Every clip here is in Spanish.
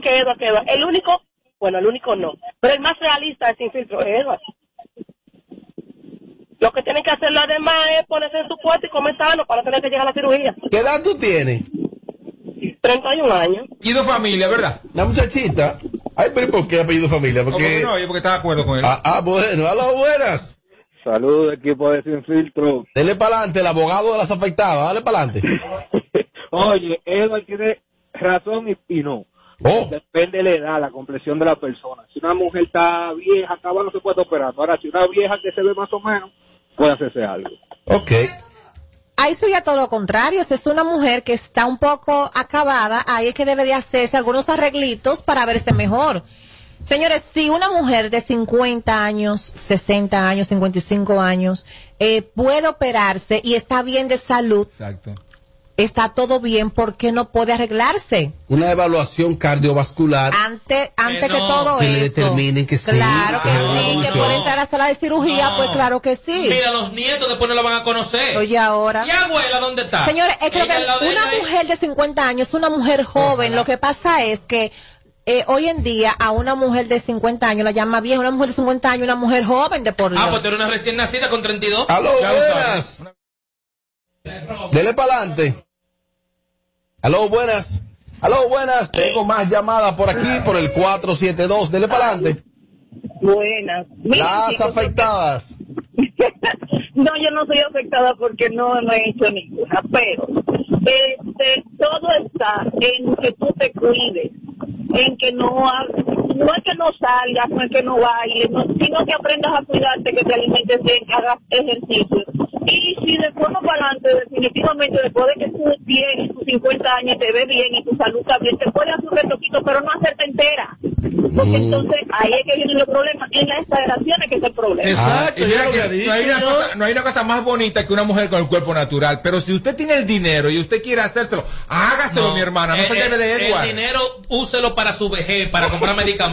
que Edward, que Edward. El único, bueno, el único no, pero el más realista es sin filtro, es Edward. Lo que tienen que hacer los demás es ponerse en su puesto y comer sano para no tener que llegar a la cirugía. ¿Qué edad tú tienes? 31 años. Y dos familias, ¿verdad? La muchachita. Ay, pero ¿y ¿por qué apellido familia? ¿Cómo Porque... que no? Yo porque estaba de acuerdo con él. Ah, ah, bueno, aló, buenas. Saludos, equipo de Sin Filtro. Dele para adelante, el abogado de las afectadas, dale para adelante. Oye, Edward tiene razón y, y no. Oh, Depende de la edad, la complexión de la persona. Si una mujer está vieja, acaba no se puede operar. Ahora, si una vieja que se ve más o menos, puede hacerse algo. ok. Ahí sería todo lo contrario. Si es una mujer que está un poco acabada, ahí es que debe de hacerse algunos arreglitos para verse mejor. Señores, si una mujer de 50 años, 60 años, 55 años, eh, puede operarse y está bien de salud, Exacto. Está todo bien, ¿por qué no puede arreglarse? Una evaluación cardiovascular. Antes, antes no, que todo que le eso. determinen que sí. Claro que Ah, sí, que puede entrar a sala de cirugía, No. pues claro que sí. Mira, los nietos después no la van a conocer. Oye, ahora. ¿Y abuela dónde está? Señores, es que, Ella que de una mujer de 50 años una mujer joven. Lo que pasa es que eh, hoy en día a una mujer de 50 años la llama vieja, una mujer de 50 años, una mujer joven de por Dios. Ah, pues tú eres una recién nacida con 32. Aló, buenas. Dele para adelante. Aló, buenas. Aló, buenas. Tengo más llamadas por aquí, por el 472. Dele para adelante. Buenas. Mira, Las chicos, afectadas. No, yo no soy afectada porque no, no he hecho ninguna, pero este, todo está en que tú te cuides, en que no ha- no es que no salgas, no es que no bailes, no- sino que aprendas a cuidarte, que te alimentes bien, que hagas ejercicio. Y si después no para adelante, definitivamente después de que tú tienes tus 50 años y te ves bien y tu salud está bien, te puedes hacer un retoquito, pero no hacerte entera. Porque entonces ahí es que vienen los problemas, en las exageraciones que es el problema. Y Exacto, yo mira que no, hay dicho. una cosa, no hay una cosa más bonita que una mujer con el cuerpo natural. Pero si usted tiene el dinero y usted quiere hacérselo, hágaselo, mi hermana. No el, se lleve de Edward. El dinero úselo para su vejez, para comprar medicamentos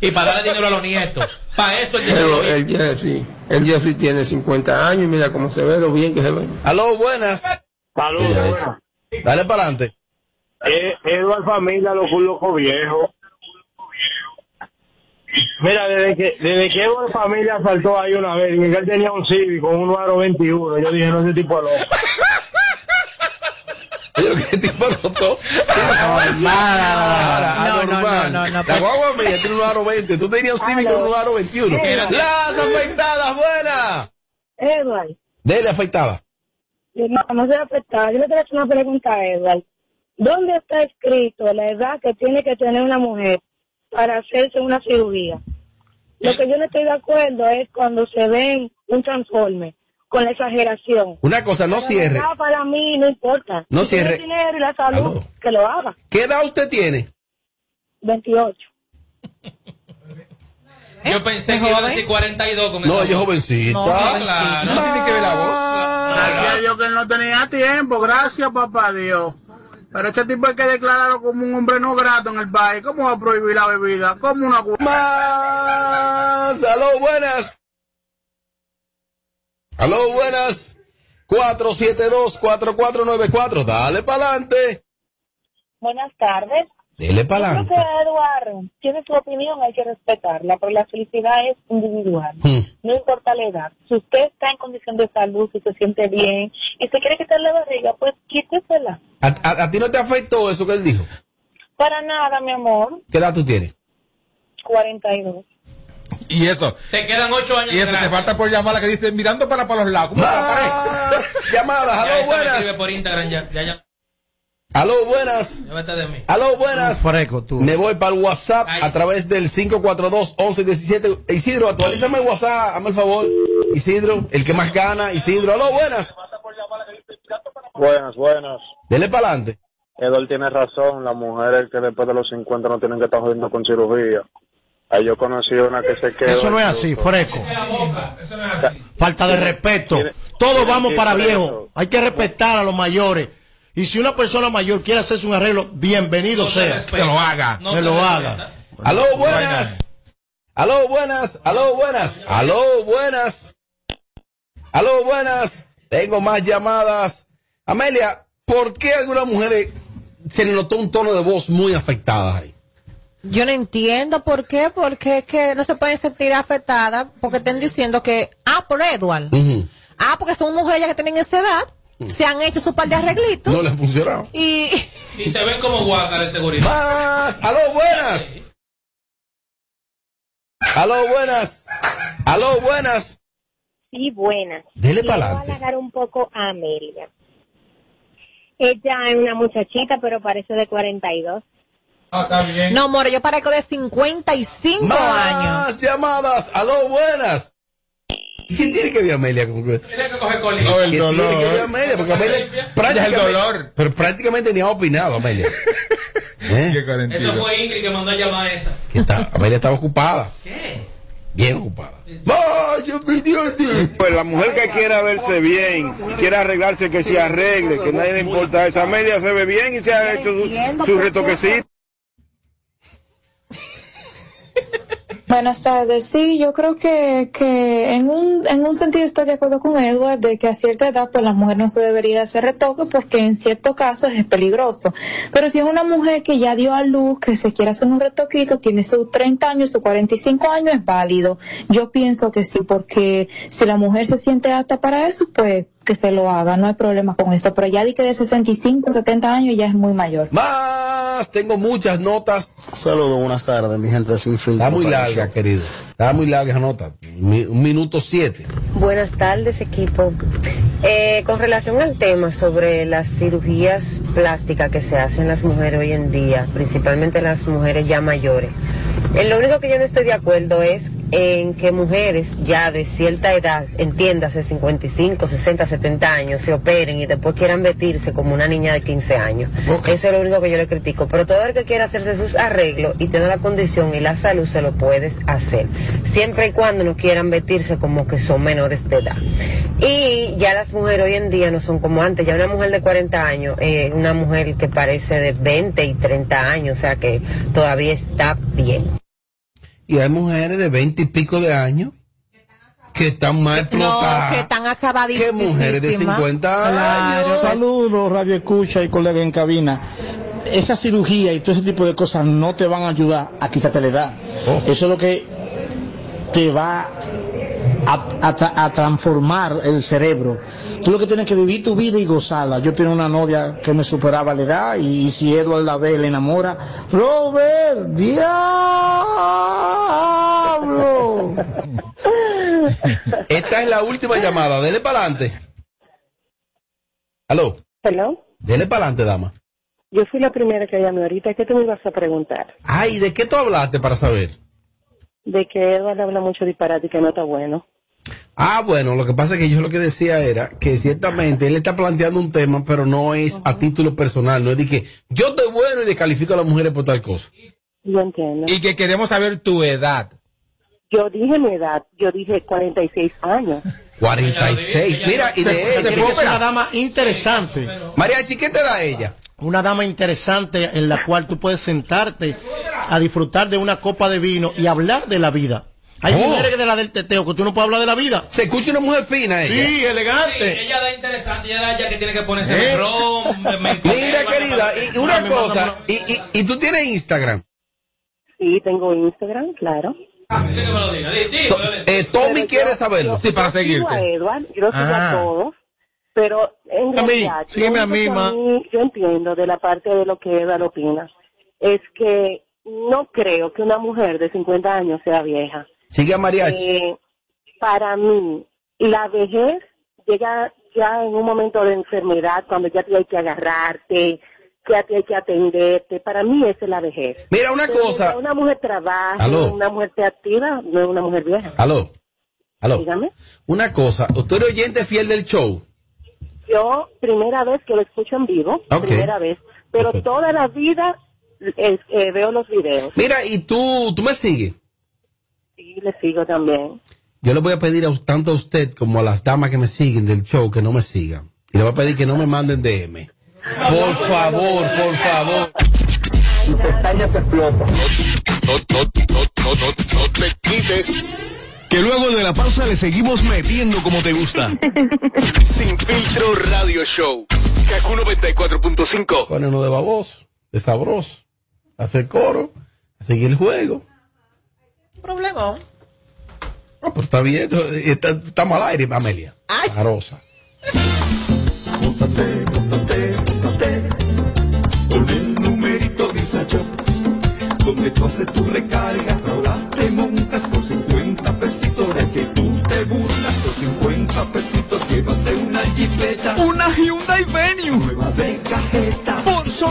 y para darle dinero a los nietos. Para eso el dinero. Pero el Jeffrey, el Jeffrey tiene 50 años y mira cómo se ve, lo bien que se ve. Aló, buenas. Saludos, buenas. Dale para adelante. Eh, Edward Familia, los locos viejos. Mira, desde que, desde que Edward Familia saltó ahí una vez, y que él tenía un Civic con un aro 21, yo dije, no, ese tipo es loco. Yo que tipo notó. No, no, no, no, no, La pero- guagua mía tiene un aro 20. Tú tenías un Civic con un aro 21. Edward. Las afectadas, buenas. Edward, Dele afectada. no, no soy afectada. Yo le quiero hacer una pregunta a Edward. ¿Dónde está escrito la edad que tiene que tener una mujer para hacerse una cirugía? Lo que yo no estoy de acuerdo es cuando se ven un transforme con la exageración. Una cosa, no Pero cierre. Para mí no importa. No Si tiene cierre. el dinero y la salud, Aló. que lo haga. ¿Qué edad usted tiene? 28. Yo pensé que iba a decir 42 con No, voz. jovencita. No, Claro. No tiene que ver la voz. Gracias a Dios que no tenía tiempo, gracias papá Dios. Pero este tipo hay que declararlo como un hombre no grato en el país. ¿Cómo va a prohibir la bebida? ¿Cómo una Más. Aló, buenas. Aló, buenas. 472-4494. Dale para adelante. Buenas tardes. Dele para adelante. Eduardo tiene su opinión, hay que respetarla, pero la felicidad es individual. Hmm. No importa la edad. Si usted está en condición de salud, si se siente bien y se quiere quitar la barriga, pues quítesela. ¿A, a, a ti no te afectó eso que él dijo? Para nada, mi amor. ¿Qué edad tú tienes? 42. Y eso. Te quedan 8 años Y eso te falta por llamar la que dice mirando para, para los lados. ¿Cómo? Más llamadas. Ya Aló, esa me escribe buenas. por Instagram, ya, ya, ya. Aló, buenas. De mí. Aló, buenas. Freco, tú. Me voy para el WhatsApp Ay. a través del 542-1117. Isidro, actualízame el WhatsApp, hazme el favor. Isidro, el que más gana. Isidro, aló, buenas. Buenas, buenas. Dele para adelante. Edward tiene razón, las mujeres que después de los 50 no tienen que estar jodiendo con cirugía. Ahí yo conocí una que se quedó. Eso no es así, eso no es así. Falta de respeto. Todos vamos para eso. Hay que respetar a los mayores. Y si una persona mayor quiere hacerse un arreglo, bienvenido No se sea. respeta. que lo haga. No Que lo respeta. haga. Aló, buenas. Aló, buenas. Aló, buenas. Aló, buenas. Aló, buenas. Tengo más llamadas. Amelia, ¿por qué algunas mujeres se le notó un tono de voz muy afectada ahí? Yo no entiendo por qué, porque es que no se pueden sentir afectadas porque estén diciendo que, ah, por Edward. Ah, porque son mujeres ya que tienen esa edad, se han hecho su par de arreglitos No le ha funcionado. y Y se ven como guácaras de seguridad. Más. Aló, buenas. Aló, buenas. Aló, buenas. Sí, buenas. Dele Quiero pa'lante. halagar un poco a Amelia. Ella es una muchachita, pero parece de 42. Ah, está bien. no, more, yo parezco de 55 años. Más llamadas. Aló, buenas. ¿Y ¿Quién tiene que ver a Amelia? con- ¿Quién Tiene que coger colín. No, el tiene que ver a dolor. Amelia? Porque Amelia Ya el prácticamente, dolor. pero prácticamente ni ha opinado Amelia. ¿Eh? Qué Eso fue Ingrid que mandó a llamar a esa. ¿Qué tal? Amelia estaba ocupada. ¿Qué? Bien ocupada. Vaya, mi Dios, Dios. Pues la mujer que quiera verse bien, quiera arreglarse, que se arregle, que nadie le importa. Esa media se ve bien y se ha hecho su, su retoquecito. Buenas tardes. Sí, yo creo que, que en, un, en un sentido estoy de acuerdo con Edward de que a cierta edad pues la mujer no se debería hacer retoque porque en ciertos casos es peligroso. Pero si es una mujer que ya dio a luz, que se quiere hacer un retoquito, tiene sus 30 años, sus 45 años, es válido. Yo pienso que sí, porque si la mujer se siente apta para eso, pues que se lo haga, no hay problema con eso. Pero ya di que de 65, 70 años ya es muy mayor. Más. Tengo muchas notas. Saludos, buenas tardes, mi gente de Sin Filtro. Está muy larga, querido. Está muy larga esa nota. Mi- un minuto siete. Buenas tardes, equipo. Eh, con relación al tema sobre las cirugías plásticas que se hacen las mujeres hoy en día, principalmente las mujeres ya mayores, eh, lo único que yo no estoy de acuerdo es en que mujeres ya de cierta edad, entiéndase 55, 60, 70 años, se operen y después quieran vestirse como una niña de 15 años. Eso es lo único que yo le critico. Pero todo el que quiera hacerse sus arreglos y tiene la condición y la salud se lo puedes hacer. Siempre y cuando no quieran vestirse como que son menores de edad. Y ya las mujeres hoy en día no son como antes. Ya una mujer de 40 años, eh, una mujer que parece de 20 y 30 años, o sea que todavía está bien. Y hay mujeres de veinte y pico de años que están más No, explotadas. que están acabadísimas. que mujeres de 50 años. Saludos, Radio Escucha y colega en cabina. Esa cirugía y todo ese tipo de cosas no te van a ayudar a quitarte la edad. Eso es lo que te va a, a tra- a transformar el cerebro. Tú lo que tienes que vivir tu vida y gozarla. Yo tenía una novia que me superaba la edad y, si Edward la ve, le enamora. Robert, diablo. Esta es la última llamada. Dele para adelante. Aló. Hello. Dele para adelante, dama. Yo fui la primera que llamé ahorita. ¿Qué tú me ibas a preguntar? Ay, ¿de qué tú hablaste para saber? De que Edward habla mucho disparate y que no está bueno. Ah, bueno, lo que pasa es que yo lo que decía era que ciertamente él está planteando un tema, pero no es a título personal, no es de que yo estoy bueno y descalifico a las mujeres por tal cosa. Yo entiendo. Y que queremos saber tu edad. Yo dije mi edad. Yo dije 46 años. 46. Mira, y de que ser una ella. dama interesante. Mariachi, ¿qué te da ella? Una dama interesante en la cual tú puedes sentarte a disfrutar de una copa de vino y hablar de la vida. Hay Oh. mujeres de la del teteo que tú no puedes hablar de la vida. Se escucha una mujer fina ella. Sí, elegante. Sí, ella da interesante, ella da ya que tiene que ponerse ¿Eh? ron, Mira, querida, y una cosa, y, y, y tú tienes Instagram. Sí, tengo Instagram, claro. To- eh, Tommy quiere saberlo. Sí, para Yo sigo a Edward, yo sigo Ah. a todos, pero en A mí, a mí, ma. mí yo entiendo de la parte de lo que Edward opina, es que no creo que una mujer de 50 años sea vieja. Sigue a Mariachi. Eh, para mí, la vejez llega ya en un momento de enfermedad, cuando ya te hay que agarrarte, ya te hay que atenderte. Para mí esa es la vejez. Mira, una Pero cosa- Una mujer trabaja, Aló. una mujer activa, no es una mujer vieja. Aló. Aló. Dígame. Una cosa, usted es oyente fiel del show. Yo, primera vez que lo escucho en vivo, primera vez, pero toda la vida eh, eh, veo los videos Mira, y tú, tú me sigues. Y le sigo también. Yo le voy a pedir a, tanto a usted como a las damas que me siguen del show que no me sigan. Y le voy a pedir que no me manden DM. Por favor, por favor. Tu pestaña te explota. No, no, no, no, no, no te quites. Que luego de la pausa le seguimos metiendo como te gusta. Sin filtro radio show. Kaku 94.5. Pone uno de baboso, de sabroso. Hace coro. Seguir el juego. Problema. Ah, pues está bien. está- Estamos al aire, Amelia. Arosa. Móntate,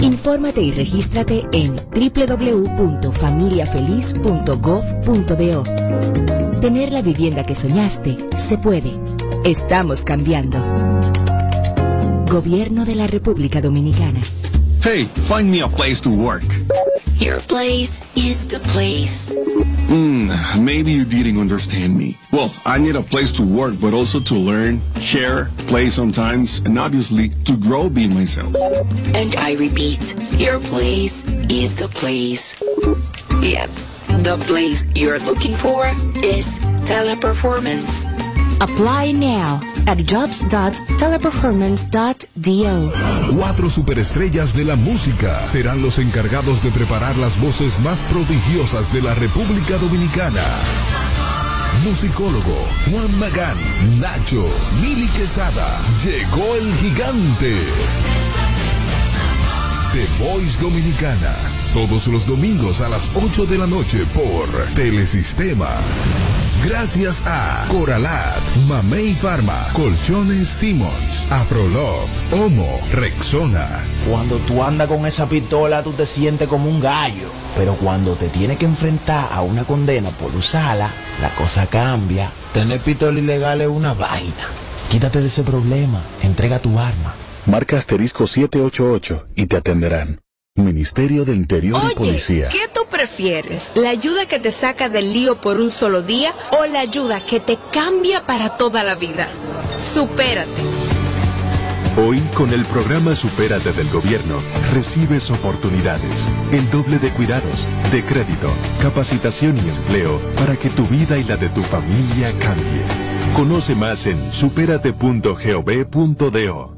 Infórmate y regístrate en www.familiafeliz.gov.do. Tener la vivienda que soñaste se puede. Estamos cambiando. Gobierno de la República Dominicana. Hey, find me a place to work. Your place is the place. Hmm, maybe you didn't understand me. Well, I need a place to work, but also to learn, share, play sometimes, and obviously to grow being myself. And I repeat, your place is the place. Yep, the place you're looking for is teleperformance. Apply now at jobs.teleperformance.do. Cuatro superestrellas de la música serán los encargados de preparar las voces más prodigiosas de la República Dominicana. Musicólogo Juan Magán, Nacho, Mili Quesada, llegó el gigante. The Voice Dominicana, todos los domingos a las 8 de la noche por Telesistema. Gracias a Coralat, Mamey Pharma, Colchones Simmons, Afrolove, Homo, Rexona. Cuando tú andas con esa pistola, tú te sientes como un gallo. Pero cuando te tienes que enfrentar a una condena por usarla, la cosa cambia. Tener pistola ilegal es una vaina. Quítate de ese problema. Entrega tu arma. Marca asterisco 788 y te atenderán. Ministerio de Interior y Policía. ¿qué tú prefieres? ¿La ayuda que te saca del lío por un solo día o la ayuda que te cambia para toda la vida? Supérate. Hoy, con el programa Supérate del Gobierno, recibes oportunidades, el doble de cuidados, de crédito, capacitación y empleo para que tu vida y la de tu familia cambie. Conoce más en superate.gov.do.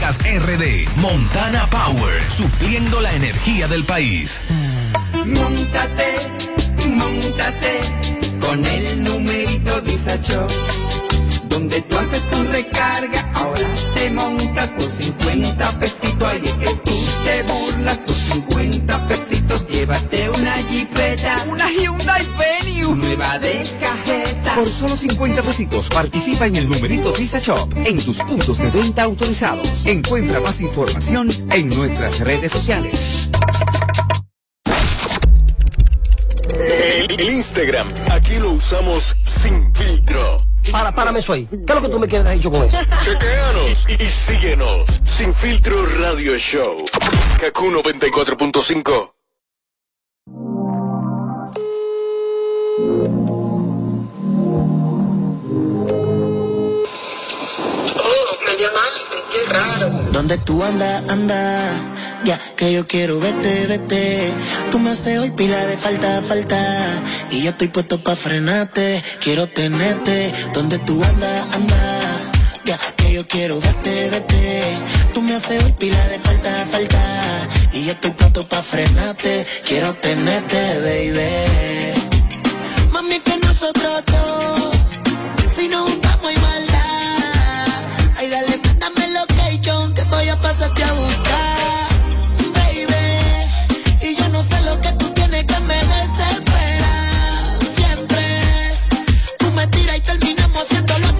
RD. Montana Power. Supliendo la energía del país. Móntate, móntate con el numerito Disacho. Donde tú haces tu recarga, ahora te montas por 50 pesitos. Ahí es que tú te burlas por 50 pesitos. Llévate una jipeta, una Hyundai Nueva de cajeta. Por solo 50 pesitos participa en el numerito Visa Shop en tus puntos de venta autorizados. Encuentra más información en nuestras redes sociales. El, el Instagram, aquí lo usamos sin filtro. Para, párame eso ahí. ¿Qué es lo que tú me quieres dicho con eso? Chequeanos y, y síguenos. Sin filtro radio show. Kaku 94.5. qué raro. Donde tú andas, anda, ya que yo quiero verte, vete. Tú me haces hoy pila de falta, falta. Y yo estoy puesto pa' frenarte, quiero tenerte. Donde tú andas, anda, ya que yo quiero verte, vete. Tú me haces hoy pila de falta, falta. Y yo estoy pronto pa' frenarte, quiero tenerte, baby. Mami, que nosotros dos, si nos juntamos y. Dale, mándame location que voy a pasarte a buscar, baby. Y yo no sé lo que tú tienes que me desespera. Siempre tú me tiras y terminamos haciéndolo a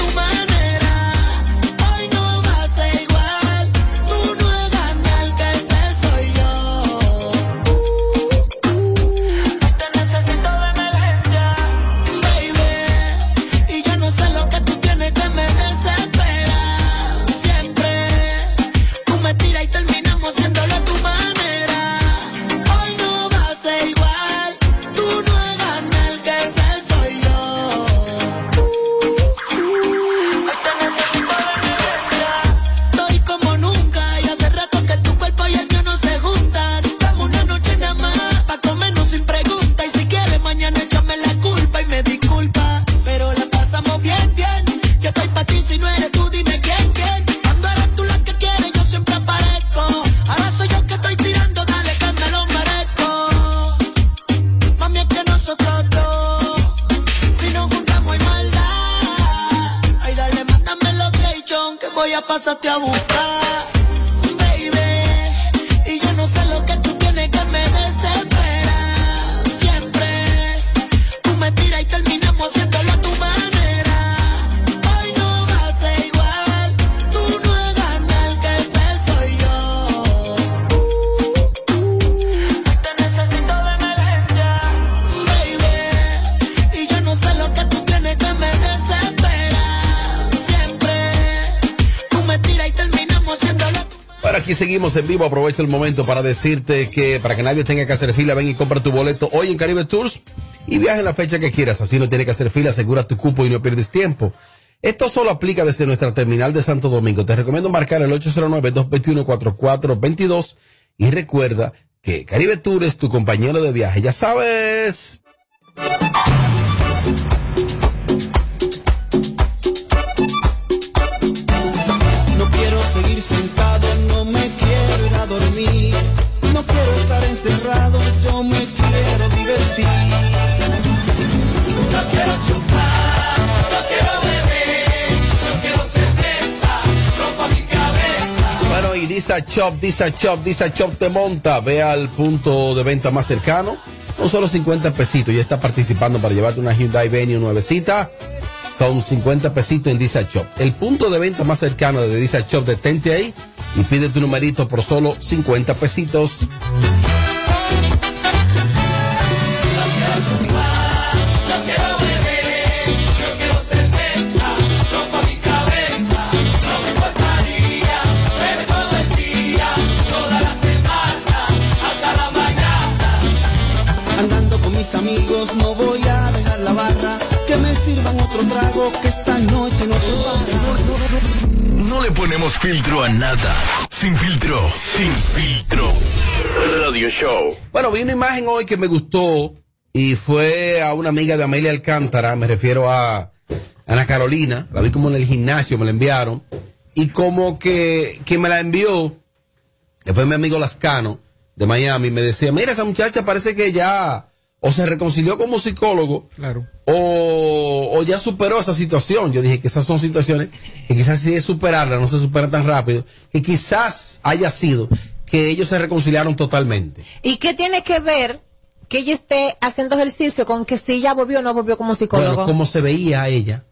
seguimos en vivo. Aprovecha el momento para decirte que para que nadie tenga que hacer fila, ven y compra tu boleto hoy en Caribe Tours y viaja en la fecha que quieras. Así no tienes que hacer fila, asegura tu cupo y no pierdes tiempo. Esto solo aplica desde nuestra terminal de Santo Domingo. Te recomiendo marcar el 809-221-4422 y recuerda que Caribe Tour es tu compañero de viaje. Ya sabes. Me quiero divertir. Quiero chupar. Bueno, y Disa Shop, Disa Shop, Disa Shop te monta. Ve al punto de venta más cercano. Con solo 50 pesitos. Ya está participando para llevarte una Hyundai Venue nuevecita. Con 50 pesitos en Disa Shop. El punto de venta más cercano de Disa Shop, detente ahí y pide tu numerito por solo 50 pesitos. Que esta noche no se. No le ponemos filtro a nada. Sin filtro, sin filtro. Radio Show. Bueno, vi una imagen hoy que me gustó y fue a una amiga de Amelia Alcántara, me refiero a Ana Carolina, la vi como en el gimnasio, me la enviaron, y como que, que me la envió, que fue mi amigo Lascano de Miami, me decía, mira, esa muchacha parece que ya o se reconcilió como psicólogo Claro. o, o ya superó esa situación. Yo dije que esas son situaciones que quizás si es superarla, no se supera tan rápido, que quizás haya sido que ellos se reconciliaron totalmente. ¿Y qué tiene que ver que ella esté haciendo ejercicio con que si ella volvió o no volvió como psicólogo? Bueno, como se veía a ella,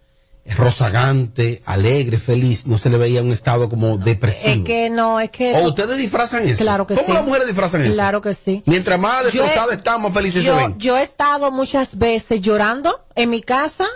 rozagante, alegre, feliz, no se le veía un estado como depresivo. es que no, es que... ¿O ustedes disfrazan eso? Claro que ¿Cómo sí. las mujeres disfrazan eso? Claro que sí. Mientras más destrozadas están, más felices yo, se ven. yo he estado muchas veces llorando en mi casa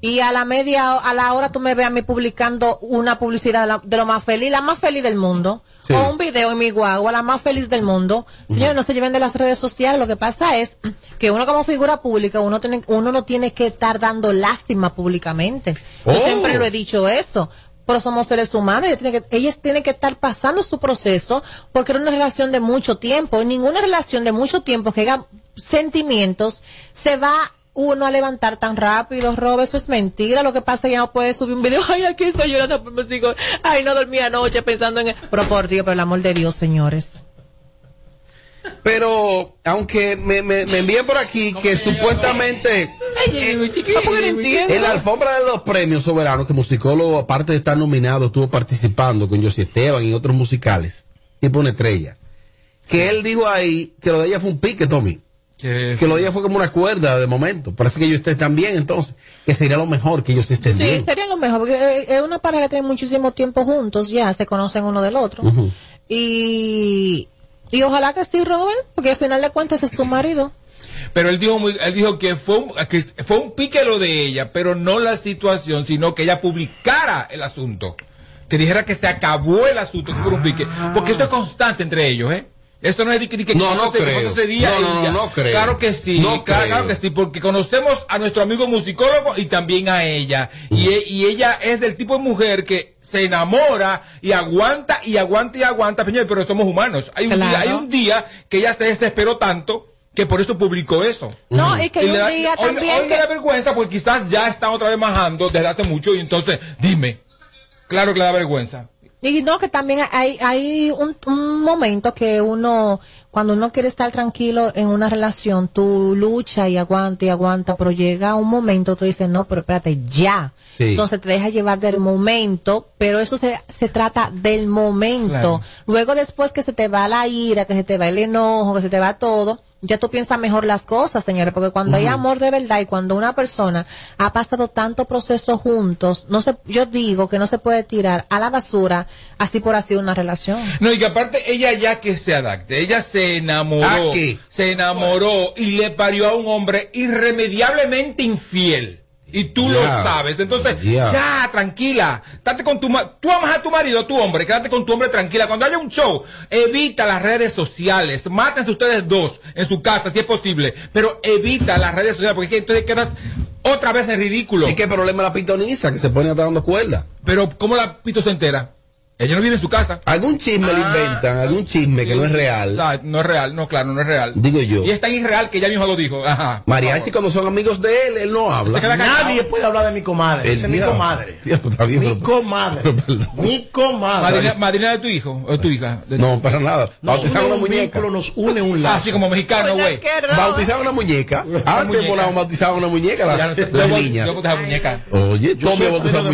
y a la media, a la hora tú me ves a mí publicando una publicidad de, la- de lo más feliz, la más feliz del mundo. Sí. O un video en mi guagua, la más feliz del mundo. Señores, no se lleven de las redes sociales. Lo que pasa es que uno como figura pública, uno, tiene, uno no tiene que estar dando lástima públicamente. Yo Oh. siempre lo he dicho eso. Pero somos seres humanos, ellos tienen, que, ellas tienen que estar pasando su proceso porque era una relación de mucho tiempo. Ninguna relación de mucho tiempo que haga sentimientos se va uno a levantar tan rápido, Rob, eso es mentira. Lo que pasa es que ya no puede subir un video. Ay, aquí estoy llorando por mis hijos. Ay, no dormí anoche pensando en. él. Pero por Dios, por el amor de Dios, señores. Pero, aunque me, me, me envíen por aquí que supuestamente en la alfombra de los premios soberanos, que musicólogo, aparte de estar nominado, estuvo participando con José Esteban y otros musicales, tipo una estrella, que él dijo ahí que lo de ella fue un pique, Tommy. Que lo de ella fue como una cuerda de momento. Parece que ellos estén bien, entonces. Que sería lo mejor que ellos estén Sí, bien. sería lo mejor, porque eh, es una pareja que tiene muchísimo tiempo juntos, ya se conocen uno del otro. Y, y ojalá que sí, Robert, porque al final de cuentas es su marido. Pero él dijo, muy, él dijo que, fue un, que fue un pique lo de ella, pero no la situación, sino que ella publicara el asunto. Que dijera que se acabó el asunto, que fue un pique. Porque eso es constante entre ellos, ¿eh? Eso no es de que, de que No, que no creo. pasó ese día No, y no, no, no creo. Claro que sí, No claro, creo. claro que sí, porque conocemos a nuestro amigo musicólogo y también a ella. Y, e- y ella es del tipo de mujer que se enamora y aguanta y aguanta y aguanta, pero somos humanos. Hay un, Claro. día, hay un día que ella se desesperó tanto que por eso publicó eso. No, y que le un da- día hoy- también hoy me que- da vergüenza porque quizás ya está otra vez majando desde hace mucho y entonces, dime. Claro que le da vergüenza. Y no, que también hay, hay un, un momento que uno, cuando uno quiere estar tranquilo en una relación, tú lucha y aguanta y aguanta, pero llega un momento, tú dices, no, pero espérate, ya. Sí. Entonces te deja llevar del momento, pero eso se, se trata del momento. Claro. Luego después que se te va la ira, que se te va el enojo, que se te va todo, ya tú piensas mejor las cosas, señores, porque cuando hay amor de verdad y cuando una persona ha pasado tanto proceso juntos, no se, yo digo que no se puede tirar a la basura así por así una relación. No, y que aparte ella ya que se adapte, ella se enamoró, ¿A qué? se enamoró y le parió a un hombre irremediablemente infiel. Y tú lo sabes. Entonces, Ya. ya, tranquila. Date con tu Tú amas a tu marido, tu hombre, quédate con tu hombre tranquila. Cuando haya un show, evita las redes sociales. Mátense ustedes dos en su casa, si es posible. Pero evita las redes sociales, porque es que entonces quedas otra vez en ridículo. ¿Y qué problema la pitoniza que se pone hasta dando cuerda? Pero, ¿cómo la pito se entera? Ella no vive en su casa. Algún chisme le inventan, algún chisme que no es real. O sea, no es real, no, claro, no es real. Digo yo. Y es tan irreal que ella misma lo dijo. Ajá. Mariachi cuando son amigos de él, él no habla. Nadie puede hablar de mi comadre. Esa es mi comadre. Bien, Mi pero- comadre. Mi comadre. Madrina, madrina de tu hijo o de tu hija. De- No, para nada. Nos une una un muñeca. vínculo, nos une un lazo. Así como mexicano, güey. Bautizaron una muñeca. Antes bueno, bautizaban una muñeca las, no sé, las yo- niñas. Yo la muñeca. Oye, Yo padrino de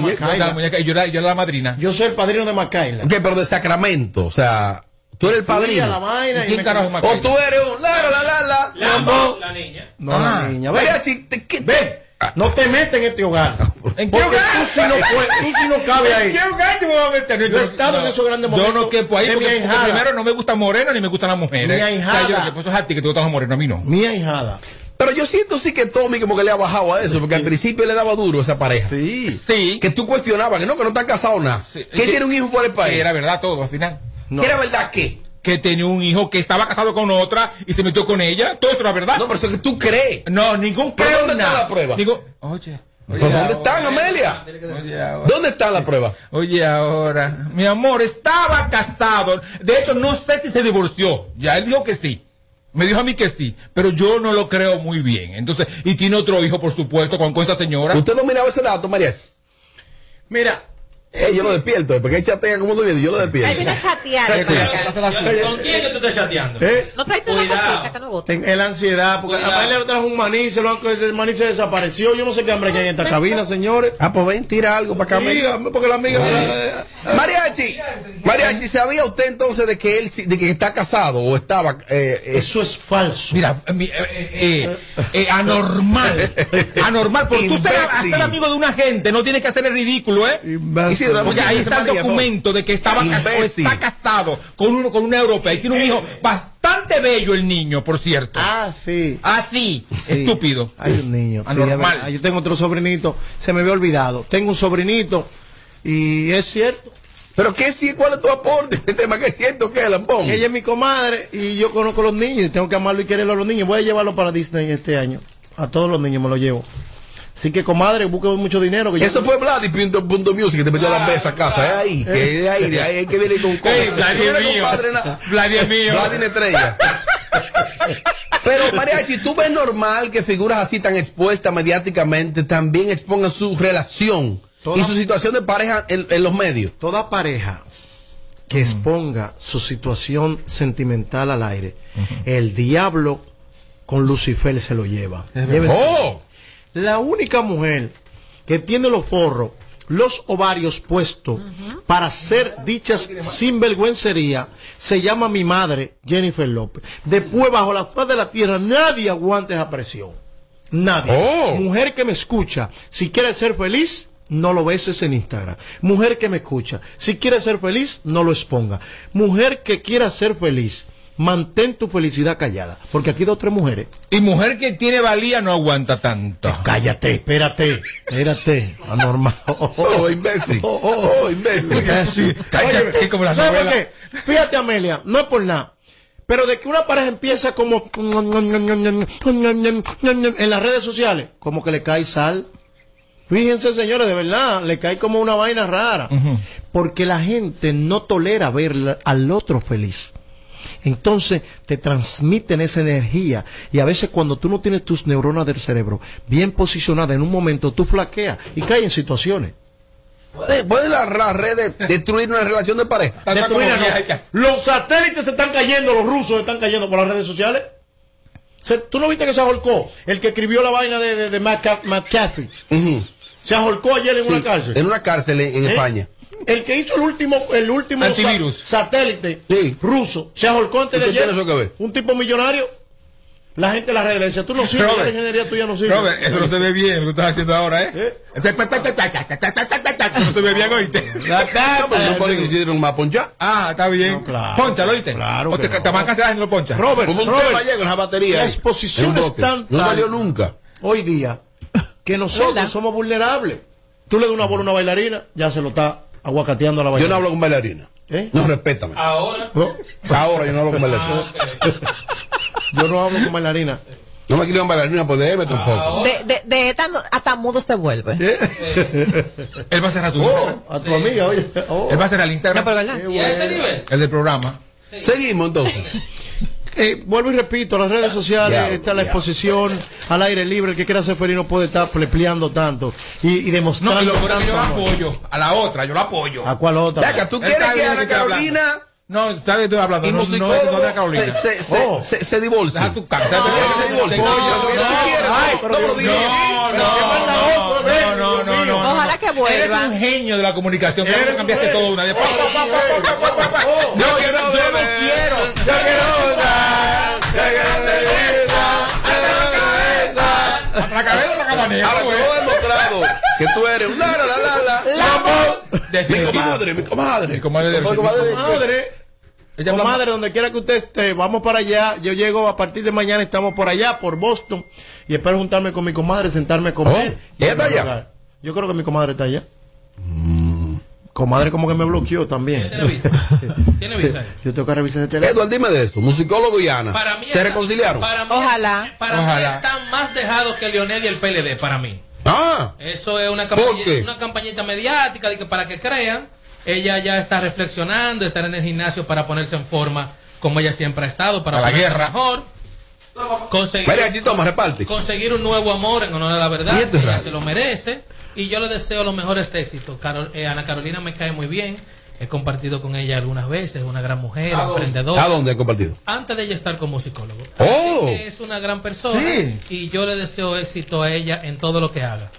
muñeca. Yo era, yo era la madrina. Yo soy el padrino de Macaila. Ok, pero de Sacramento. O sea, tú eres el padrino. la vaina y ¿Quién me- O tú eres un la la la la. Lambo. La niña. No, Ah. la niña. Mariachi, te- ¿qué- ven. No te metes en este hogar. ¿En qué hogar? tú sí no, tú sí no cabes ahí. ¿Qué hogar yo me voy a meter? Yo he estado en esos grandes Yo momentos no quepo ahí porque, porque ahijada. primero no me gustan morenos ni me gustan las mujeres. Mi O sea, ahijada. yo, pues eso es a ti que te gustan los morenos, a mí no. Mi ahijada. Pero yo siento sí que Tommy como que le ha bajado a eso, porque al principio le daba duro a esa pareja. Sí. Sí. Que tú cuestionabas, que no, que no están casados nada. Sí. Que Que- tiene un hijo por el Que país. era verdad todo al final. ¿Que era verdad qué? Que tenía un hijo que estaba casado con otra y se metió con ella. Todo eso era verdad. No, pero eso es que tú crees. No, ningún ¿Pero creo dónde está la prueba? Digo, oye. Pues, ¿Dónde están, Amelia? Oye, ahora. ¿Dónde está la prueba? Oye, ahora, mi amor, estaba casado. De hecho, no sé si se divorció. Ya él dijo que sí. Me dijo a mí que sí, pero yo no lo creo muy bien. Entonces, y tiene otro hijo, por supuesto, con, con esa señora. ¿Usted dominaba ese dato, Mariachi? Mira, Eh, yo lo despierto, eh, porque él chatea como durmiendo, yo lo Ahí despierto. viene a chatear. Sí. ¿Con quién que tú estás chateando? ¿eh? No traiste una cosita que no Es la ansiedad, porque Cuidado. a él le trajo un maní, se lo, el maní se desapareció. Yo no sé qué hambre que hay en esta cabina, señores. Ah, pues ven, tira algo para acá. Dígame, porque la amiga. Mariachi, Mariachi, ¿sabía usted entonces de que él sí- de que está casado o estaba eh, eh, Eso es falso. Mira, eh, mi- eh, eh, eh, anormal. Anormal. Porque tú ser, Imbécil. ser amigo de una gente no tienes que hacer el ridículo, ¿eh? Isidro, Porque ahí está el documento de que estaba cas- o Imbécil. está casado con, uno, con una europea y tiene un hijo bastante bello el niño, por cierto. Ah, sí. Así, Sí. estúpido. Hay un niño. Anormal. es yo tengo otro sobrinito. Se me había olvidado. Tengo un sobrinito. Y es cierto. Pero qué sí, ¿cuál es tu aporte? El tema que es cierto que Lambón. Ella es mi comadre y yo conozco a los niños y tengo que amarlo y quererlo a los niños. Voy a llevarlo para Disney este año. A todos los niños me lo llevo. Así que, comadre, busque mucho dinero. Que yo- Eso fue Vladi punto, punto music que te metió a la mesa a casa. Es ahí, que es ahí, ahí hay que viene con Ey, Vladi es mío. Vladi es mío. Vladi es estrella. Pero Mariachi, ¿tú ves normal que figuras así tan expuestas mediáticamente también expongan su relación Toda- y su situación de pareja en, en los medios? Toda pareja que exponga su situación sentimental al aire, el diablo con Lucifer se lo lleva. ¡Oh! La única mujer que tiene los forros, los ovarios puestos para hacer dichas sinvergüencería se llama mi madre, Jennifer López. Después, bajo la faz de la tierra, nadie aguanta esa presión. Nadie. Oh. Mujer que me escucha, si quieres ser feliz, no lo beses en Instagram. Mujer que me escucha, si quieres ser feliz, no lo exponga. Mujer que quiera ser feliz, mantén tu felicidad callada. Porque aquí dos o tres mujeres. Y mujer que tiene valía no aguanta tanto. Cállate, espérate, espérate, anormal. Oh, imbécil. Oh, imbécil. Imbécil. Cállate, Oye, como la ¿sabes qué? Fíjate, Amelia, no es por nada. Pero de que una pareja empieza como en las redes sociales, como que le cae sal. Fíjense, señores, de verdad, le cae como una vaina rara. Porque la gente no tolera ver al otro feliz. Entonces te transmiten esa energía y a veces cuando tú no tienes tus neuronas del cerebro bien posicionadas en un momento tú flaqueas y caes en situaciones. ¿Puede, puede la, la red destruir una relación de pareja? Destruir, no. Los satélites se están cayendo, los rusos están cayendo por las redes sociales. Se- ¿Tú no viste que se ahorcó? El que escribió la vaina de, de, de McCa- McCaffrey. Se ahorcó ayer en Sí, una cárcel. En una cárcel en, en ¿Eh? España. El que hizo el último, el último sa- Antivirus. satélite ruso se ahorcó antes ¿Y de ayer. Un tipo millonario. La gente le decía, tú no sirves, Robert, la ingeniería tuya no sirve. Robert, eso no se ve bien lo que estás haciendo ahora, ¿eh? No se ve bien, oíste. No, pero no puede que hicieron más poncha. Ah, está bien. Ponchalo, ¿oíste? Claro O te, te van a cancelar si no lo ponchas. Robert, Como un Robert, tema llega en la batería. La exposición un es tan No salió nunca. Hoy día que nosotros somos vulnerables. Tú le das una bola a una bailarina, ya se lo está aguacateando a la Yo bailarina. no hablo con bailarina. ¿Eh? No, respétame. Ahora. Ahora yo no hablo con bailarina. Yo no hablo con bailarina. No me quiero con bailarina, pues déjeme un poco. De, de, de esta no- hasta mudo se vuelve. Él va a cerrar tu Oh, a tu amiga, oye. Oh. Él va a cerrar el Instagram. No, pero ¿verdad? ¿Y a ese nivel? El del programa. Seguimos entonces. Eh, vuelvo y repito, las redes sociales, está la exposición al aire libre, el que quiera ser feliz no puede estar plepleando tanto y, y No, demostrando y lo yo tanto amor. apoyo. A la otra, yo la apoyo. ¿A cuál otra? Yaca, ¿tú quieres que Ana Carolina No, ¿sabes qué estoy hablando? y No, no no Carolina. se, se, se, Oh. se, se divorcien? Deja tu cara. ¿Tú quieres que se divorcien? No, No, Dios dime. No, no, no, no, no, no, no. Ojalá que vuelva. Eres un genio de la comunicación. Eres cambiaste todo una vez. No, yo no, yo no quiero. La cabeza. Ahora que vos has demostrado que tú eres un la la la la la. Mi comadre, mi comadre. Mi comadre Mi comadre de- Comadre, Ella comadre, donde quiera que usted esté, vamos para allá. Yo llego a partir de mañana, estamos por allá, por Boston, y espero juntarme con mi comadre, sentarme a comer. Oh, ¿ella está allá? Yo creo que mi comadre está allá. Comadre como que me bloqueó también. ¿Tiene vista? ¿Tiene vista? Yo tengo que revisar ese teléfono. Edward, dime de eso. Musicólogo y Ana. Para mí ¿Se está- reconciliaron? Para mí, Ojalá. Para mí Ojalá. están más dejados que Lionel y el PLD, para mí. Ah, Eso es una, ¿Por campaña- una campañita mediática de que para que crean. Ella ya está reflexionando, estar en el gimnasio para ponerse en forma como ella siempre ha estado, para la guerra. mejor. Conseguir, Mira, aquí toma, reparte. conseguir un nuevo amor en honor a la verdad. Y esto es ella se lo merece. Y yo le deseo los mejores éxitos. Carol- eh, Ana Carolina me cae muy bien. He compartido con ella algunas veces. Es una gran mujer, emprendedora. ¿A dónde he compartido? Antes de ella estar como musicólogo. Oh. Así que es una gran persona Sí. y yo le deseo éxito a ella en todo lo que haga.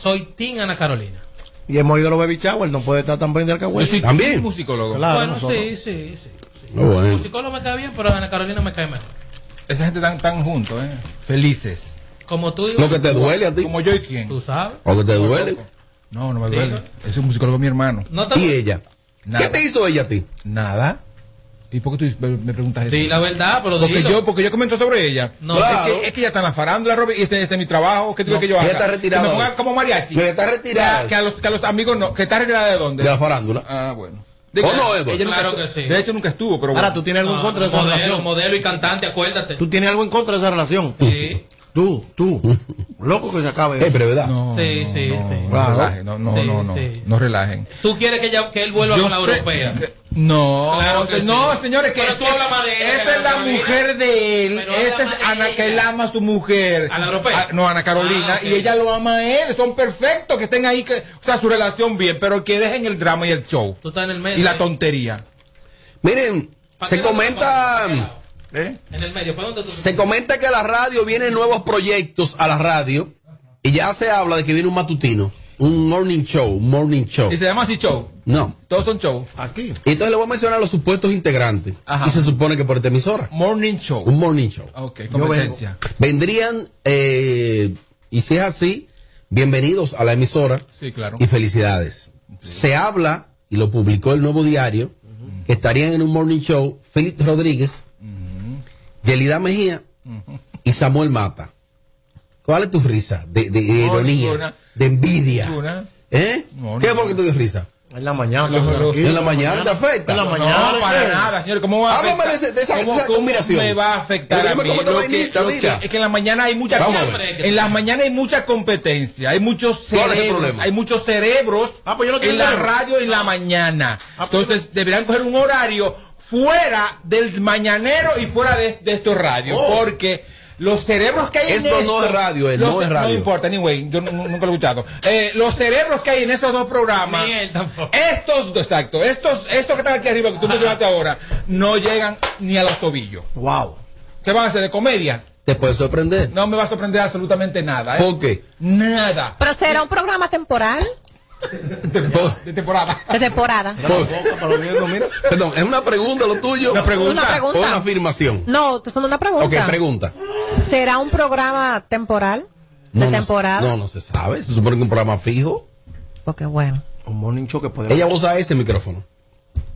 Soy Team Ana Carolina. Y hemos ido a los baby shower, no puede estar tan bien de Yo alcahuete. soy ¿También? musicólogo. Claro, bueno, nosotros. sí, sí, sí. Oh, bueno. Musicólogo me cae bien, pero Ana Carolina me cae mejor. Esa gente tan, tan juntos, ¿eh? Felices. Como tú Lo que te duele a ti. Como yo y quién. tú sabes. O que te duele. No, no me Digo. duele. Es un musicólogo mi hermano. No te Y ella. Nada. ¿Qué te hizo ella a ti? Nada. ¿Y por qué tú me, preguntas eso? Di la verdad, pero Porque dilo. yo, porque yo comento sobre ella. No, Claro. es, que, es que ella está en la farándula, Robert, y ese, ese es mi trabajo. ¿Qué tú quieres que yo haga? Ella está retirada Que me ahora. ponga como mariachi. No, ella está retirada. Que, que a los, que a los amigos no. ¿Que está retirada de dónde? De la farándula. Ah, bueno. ¿O no? Ella nunca Claro estuvo- que sí. De hecho, nunca estuvo, pero Ahora, bueno. ¿tú tienes algo en No, contra de esa modelo, relación? modelo y cantante, acuérdate. ¿Tú tienes algo en contra de esa relación? Sí, Tú, tú. Loco que se acabe. Es brevedad. No, sí, no, sí, no, sí. No, Claro. relajen, no, no, Sí, no, no, sí. no relajen. ¿Tú quieres que, ella- que él vuelva Yo con la sé- europea? No, Claro que no, sí. señores, que es- tú de esa es la Carolina. mujer de él, esa es Ana, que él ama a su mujer. ¿A la europea? Ah, no, Ana Carolina, Ah, ok. y ella lo ama a él, son perfectos, que estén ahí, que, o sea, su relación bien, pero que dejen el drama y el show. Tú estás en el medio. Y la tontería. Miren, ¿Pa' se comenta? ¿Eh? En el medio. ¿Para dónde tú? se comenta que a la radio vienen nuevos proyectos a la radio y ya se habla de que viene un matutino, un morning show, un morning show. Y se llama así show. No. Todos son show. Aquí. Y entonces le voy a mencionar los supuestos integrantes. Ajá. Y se supone que por esta emisora. Morning show. Un morning show. Ok, Yo competencia. Vendrían, eh, y si es así, bienvenidos a la emisora Sí, claro. y felicidades. Se habla, y lo publicó el nuevo diario, que estarían en un morning show Félix Rodríguez, Yelida Mejía y Samuel Mata. ¿Cuál es tu risa? De, de- de No, ironía, ninguna. de envidia. Ninguna. ¿Eh? No, ¿Qué fue que te dio risa? En la mañana. ¿En la mañana te afecta? En la No, mañana. No, para ¿qué? nada, señor. ¿Cómo va a Háblame afectar? de ese- de esa- ¿Cómo- esa cómo combinación. me va a afectar Pero a dime mí? cómo te Lo vainita, que- lo mira. que- es que en la mañana hay mucha Vamos a ver. en las mañanas hay mucha competencia, hay muchos ¿Cuál es el cerebros, problema? hay muchos cerebros Ah, pues yo no en la radio en la mañana. Ah, pues Entonces deberían coger un horario fuera del mañanero y fuera de, de estos radios, Oh. porque los cerebros que hay en Esto no es radio, eh, no es radio. No importa, anyway, yo nu- nu- nunca lo he escuchado. Eh, los cerebros que hay en esos dos programas, Ni él tampoco. estos, exacto, estos, estos que están aquí arriba, que tú mencionaste ahora, no llegan ni a los tobillos. Wow. ¿Qué van a hacer de comedia? Te puede sorprender. No me va a sorprender absolutamente nada. ¿eh? ¿Por qué? Nada. Pero será un programa temporal De temporada. de temporada. Perdón, ¿es una pregunta lo tuyo? Una pregunta. Una pregunta. ¿O una afirmación? No, te son una pregunta. Ok, pregunta. ¿Será un programa temporal? De No, no, temporada. No, no se sabe. Se supone que un programa fijo. Porque bueno. Un morning show que puede. Ella usa ese micrófono.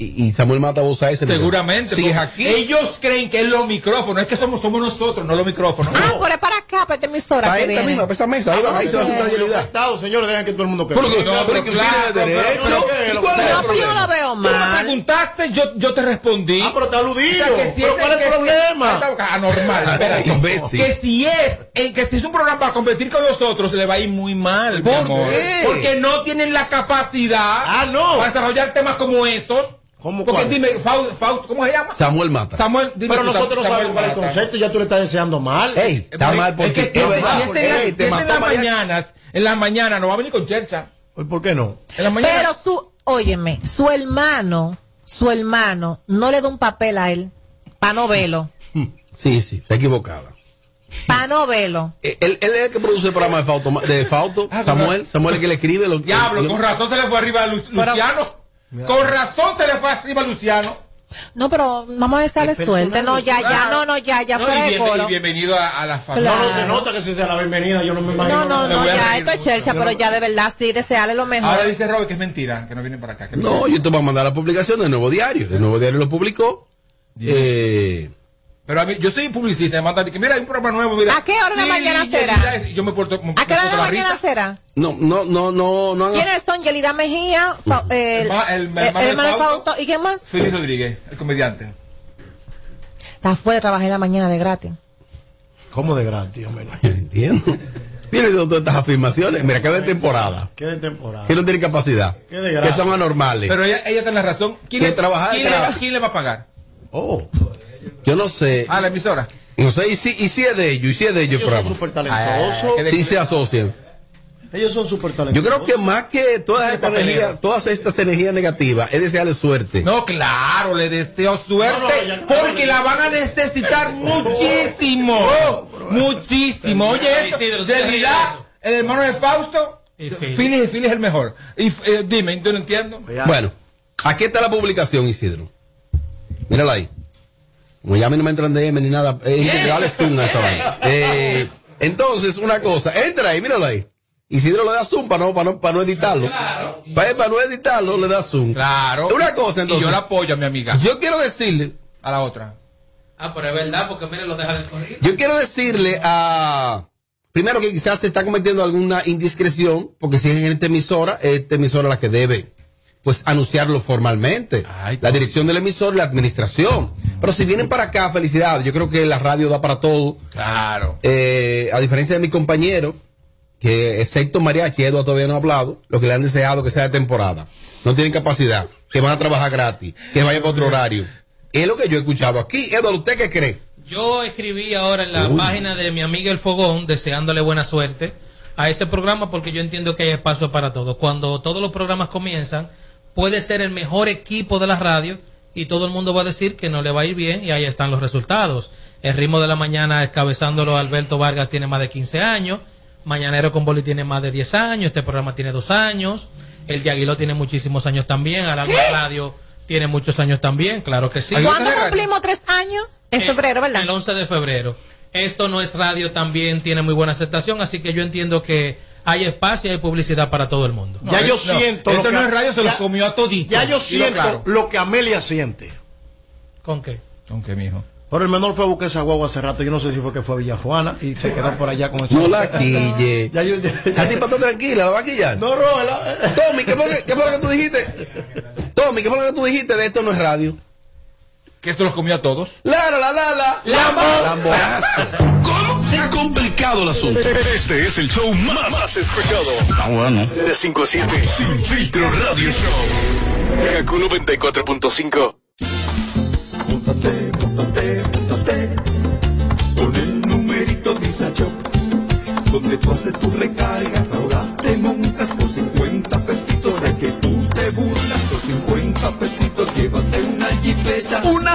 Y, Samuel Mata usa ese. Seguramente. Si porque es aquí. Ellos creen que es los micrófonos. Es que somos, somos nosotros, no los micrófonos. Ah, por ahí para acá, para esta emisora. Para esta misma, para esa mesa. Ahí va, ahí se va a sentar Yelida. Señores, dejen que todo el mundo Pero que, No, pero que claro, tiene derecho. pero- pero- ¿Y ¿Cuál es No, el yo problema? lo veo Tú me mal. preguntaste, yo, yo te respondí. Ah, pero está aludido. O sea, que si ¿Pero es cuál es el problema? Está, Anormal. Imbécil. Que si es, en que si es un programa para competir con los otros, le va a ir muy mal. ¿Por qué? Porque no tienen la capacidad Ah, no. para desarrollar temas como esos. ¿Cómo Porque cuál? dime, Faust, Faust, ¿cómo se llama? Samuel Mata. Samuel, dime Pero nosotros no Samuel sabemos cuál es el concepto y ya tú le estás deseando mal. Ey, está mal porque es que es verdad. si es en, Ey, las mañanas, en las mañanas no va a venir con chercha. ¿Y ¿Por qué no? En las mañanas. Pero su, óyeme, su hermano, su hermano, no le da un papel a él. Para no verlo. Sí, sí, está equivocada. Para no verlo. Eh, Él, él es el que produce el programa de Fausto, de Fausto Ah, Samuel. Samuel es el que le escribe. Lo, Diablo, lo- con razón se le fue arriba a Lu- Luciano. Con razón se le fue arriba a Luciano. No, pero vamos a dejarle suerte. No, ya, ya, no, no, ya, ya No, fuera y, de bien- coro. y bienvenido a, a la familia. No, no se nota que si sea la bienvenida, yo no me imagino. No, no, no, ya, esto es chelcha, pero ya de verdad sí, desearle lo mejor. Ahora dice Robert que es mentira, que no viene para acá. que No, yo te voy a mandar la publicación del Nuevo Diario. El Nuevo Diario lo publicó. Eh, Pero a mí, yo soy publicista, me mandan que mira, hay un programa nuevo, mira. ¿A qué hora de la mañana será? y yo me porto, me ¿A qué hora de la la mañana risa. será? no, no, no, no, no ¿Quiénes son? Yelida Mejía, Fa- el, ma- el- el, el hermano de hermano de Fausto. ¿Y quién más? Félix Rodríguez, el comediante. Está fuera de trabajar en la mañana de gratis. ¿Cómo de gratis, hombre? Entiendo. Mire de todas estas afirmaciones. Mira, que de temporada. ¿Qué de temporada? Que no tiene capacidad. Qué desgracia. Que son anormales. Pero ella, ella tiene la razón. ¿Quién, Que le, trabajar quién, de le, trabajo. quién le va a pagar? Oh, Yo no sé. Ah, la emisora. No sé, y si, y si es de ellos, y si es de ellos el ellos son programa. súper Ah, talentosos. de- Si se asocian. Ellos son súper Yo talentosos. creo que más que todas estas energías, todas estas energías negativas, es desearle suerte. No, claro, le deseo suerte No, no, ya- porque la van a necesitar muchísimo. muchísimo. Oye, esto, Isidro, de el hermano de Fausto, Philly es el mejor. Y eh, dime, yo no entiendo. Bueno, aquí está la publicación, Isidro. Mírala ahí. Como ya a mí no me entran DM ni nada, a esa vaina. Eh, entonces, una cosa, entra ahí, míralo ahí. Isidro le da zoom para no, para no, para no editarlo. Para, para no editarlo, le da zoom. Claro. Una cosa, Y entonces. yo la apoyo a mi amiga. Yo quiero decirle, A la otra. Ah, pero es verdad, porque mire, lo deja corrido. yo quiero decirle a. Primero que quizás se está cometiendo alguna indiscreción, porque si es en esta emisora, esta emisora es la que debe, pues, anunciarlo formalmente. Ay, la dirección del emisor la administración. Pero si vienen para acá, felicidades. Yo creo que la radio da para todo. Claro. Eh, a diferencia de mi compañero, que excepto Mariachi, Eduardo todavía no ha hablado, lo que le han deseado que sea de temporada. No tienen capacidad, que van a trabajar gratis, que vayan para otro horario. Es lo que yo he escuchado aquí. Eduardo, ¿usted qué cree? Yo escribí ahora en la Uy. página de mi amiga El Fogón, deseándole buena suerte a ese programa, porque yo entiendo que hay espacio para todos. Cuando todos los programas comienzan, puede ser el mejor equipo de la radio y todo el mundo va a decir que no le va a ir bien y ahí están los resultados. El ritmo de la mañana, escabezándolo Alberto Vargas, tiene más de 15 años. Mañanero con Boli tiene más de 10 años. Este programa tiene dos años. El de Aguiló tiene muchísimos años también. Alarma Radio tiene muchos años también, claro que sí. ¿Cuándo cumplimos tres años? En Eh, febrero, ¿verdad? El 11 de febrero. Esto no es radio, también tiene muy buena aceptación, así que yo entiendo que hay espacio y hay publicidad para todo el mundo. Ya yo siento. Esto lo no que- es radio, se los ya- comió a todito. Ya yo siento claro. lo que Amelia siente. ¿Con qué? ¿Con qué, mijo? Pero el menor fue a buscar esa guagua hace rato. Yo no sé si fue que fue a Villajuana y se quedó por allá con No la quille. Ya yo- La tipa está tranquila, la va a quillar. No, no, la- Tommy, ¿qué fue, lo que- qué fue lo que tú dijiste? Tommy, ¿qué fue lo que tú dijiste de esto no es radio? Que esto los comió a todos. La, la, la, la, la. Lamboazo. ¿Cómo? Se ha complicado el asunto. Este es el show más, más escuchado. Ah, bueno. De 5 a 7. Sin filtro radio show. Kaku 94.5. Móntate, móntate, móntate con el numerito Visa Shop. Donde tú haces tu recarga, ahora te montas por 50 pesitos de que tú te burlas. Por 50 pesitos llévate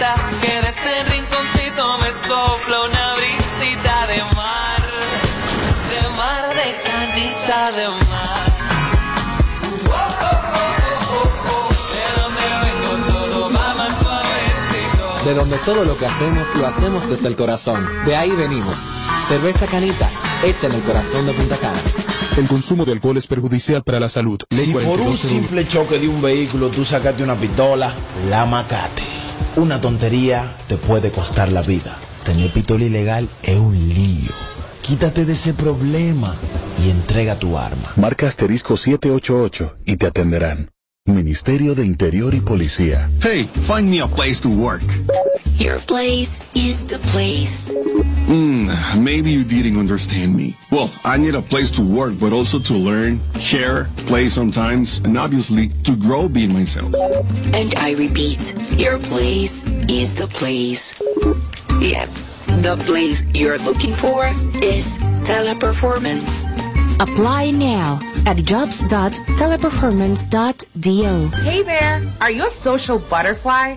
Que de este rinconcito me sopla una brisita de mar. De mar, de canita, de mar. De donde vengo todo lo que hacemos lo hacemos desde el corazón. De ahí venimos. Cerveza Canita, hecha en el corazón de Punta Cana. El consumo de alcohol es perjudicial para la salud. Ley Si por un 4201. simple choque de un vehículo tú sacaste una pistola, la macate. Una tontería te puede costar la vida. Tener pistola ilegal es un lío. Quítate de ese problema y entrega tu arma. Marca asterisco 788 y te atenderán. Ministerio de Interior y Policía. Hey, find me a place to work. Your place is the place. Hmm, maybe you didn't understand me. Well, I need a place to work, but also to learn, share, play sometimes, and obviously to grow being myself. And I repeat, your place is the place. Yep, the place you're looking for is teleperformance. Apply now at jobs.teleperformance.do. Hey there! Are you a social butterfly?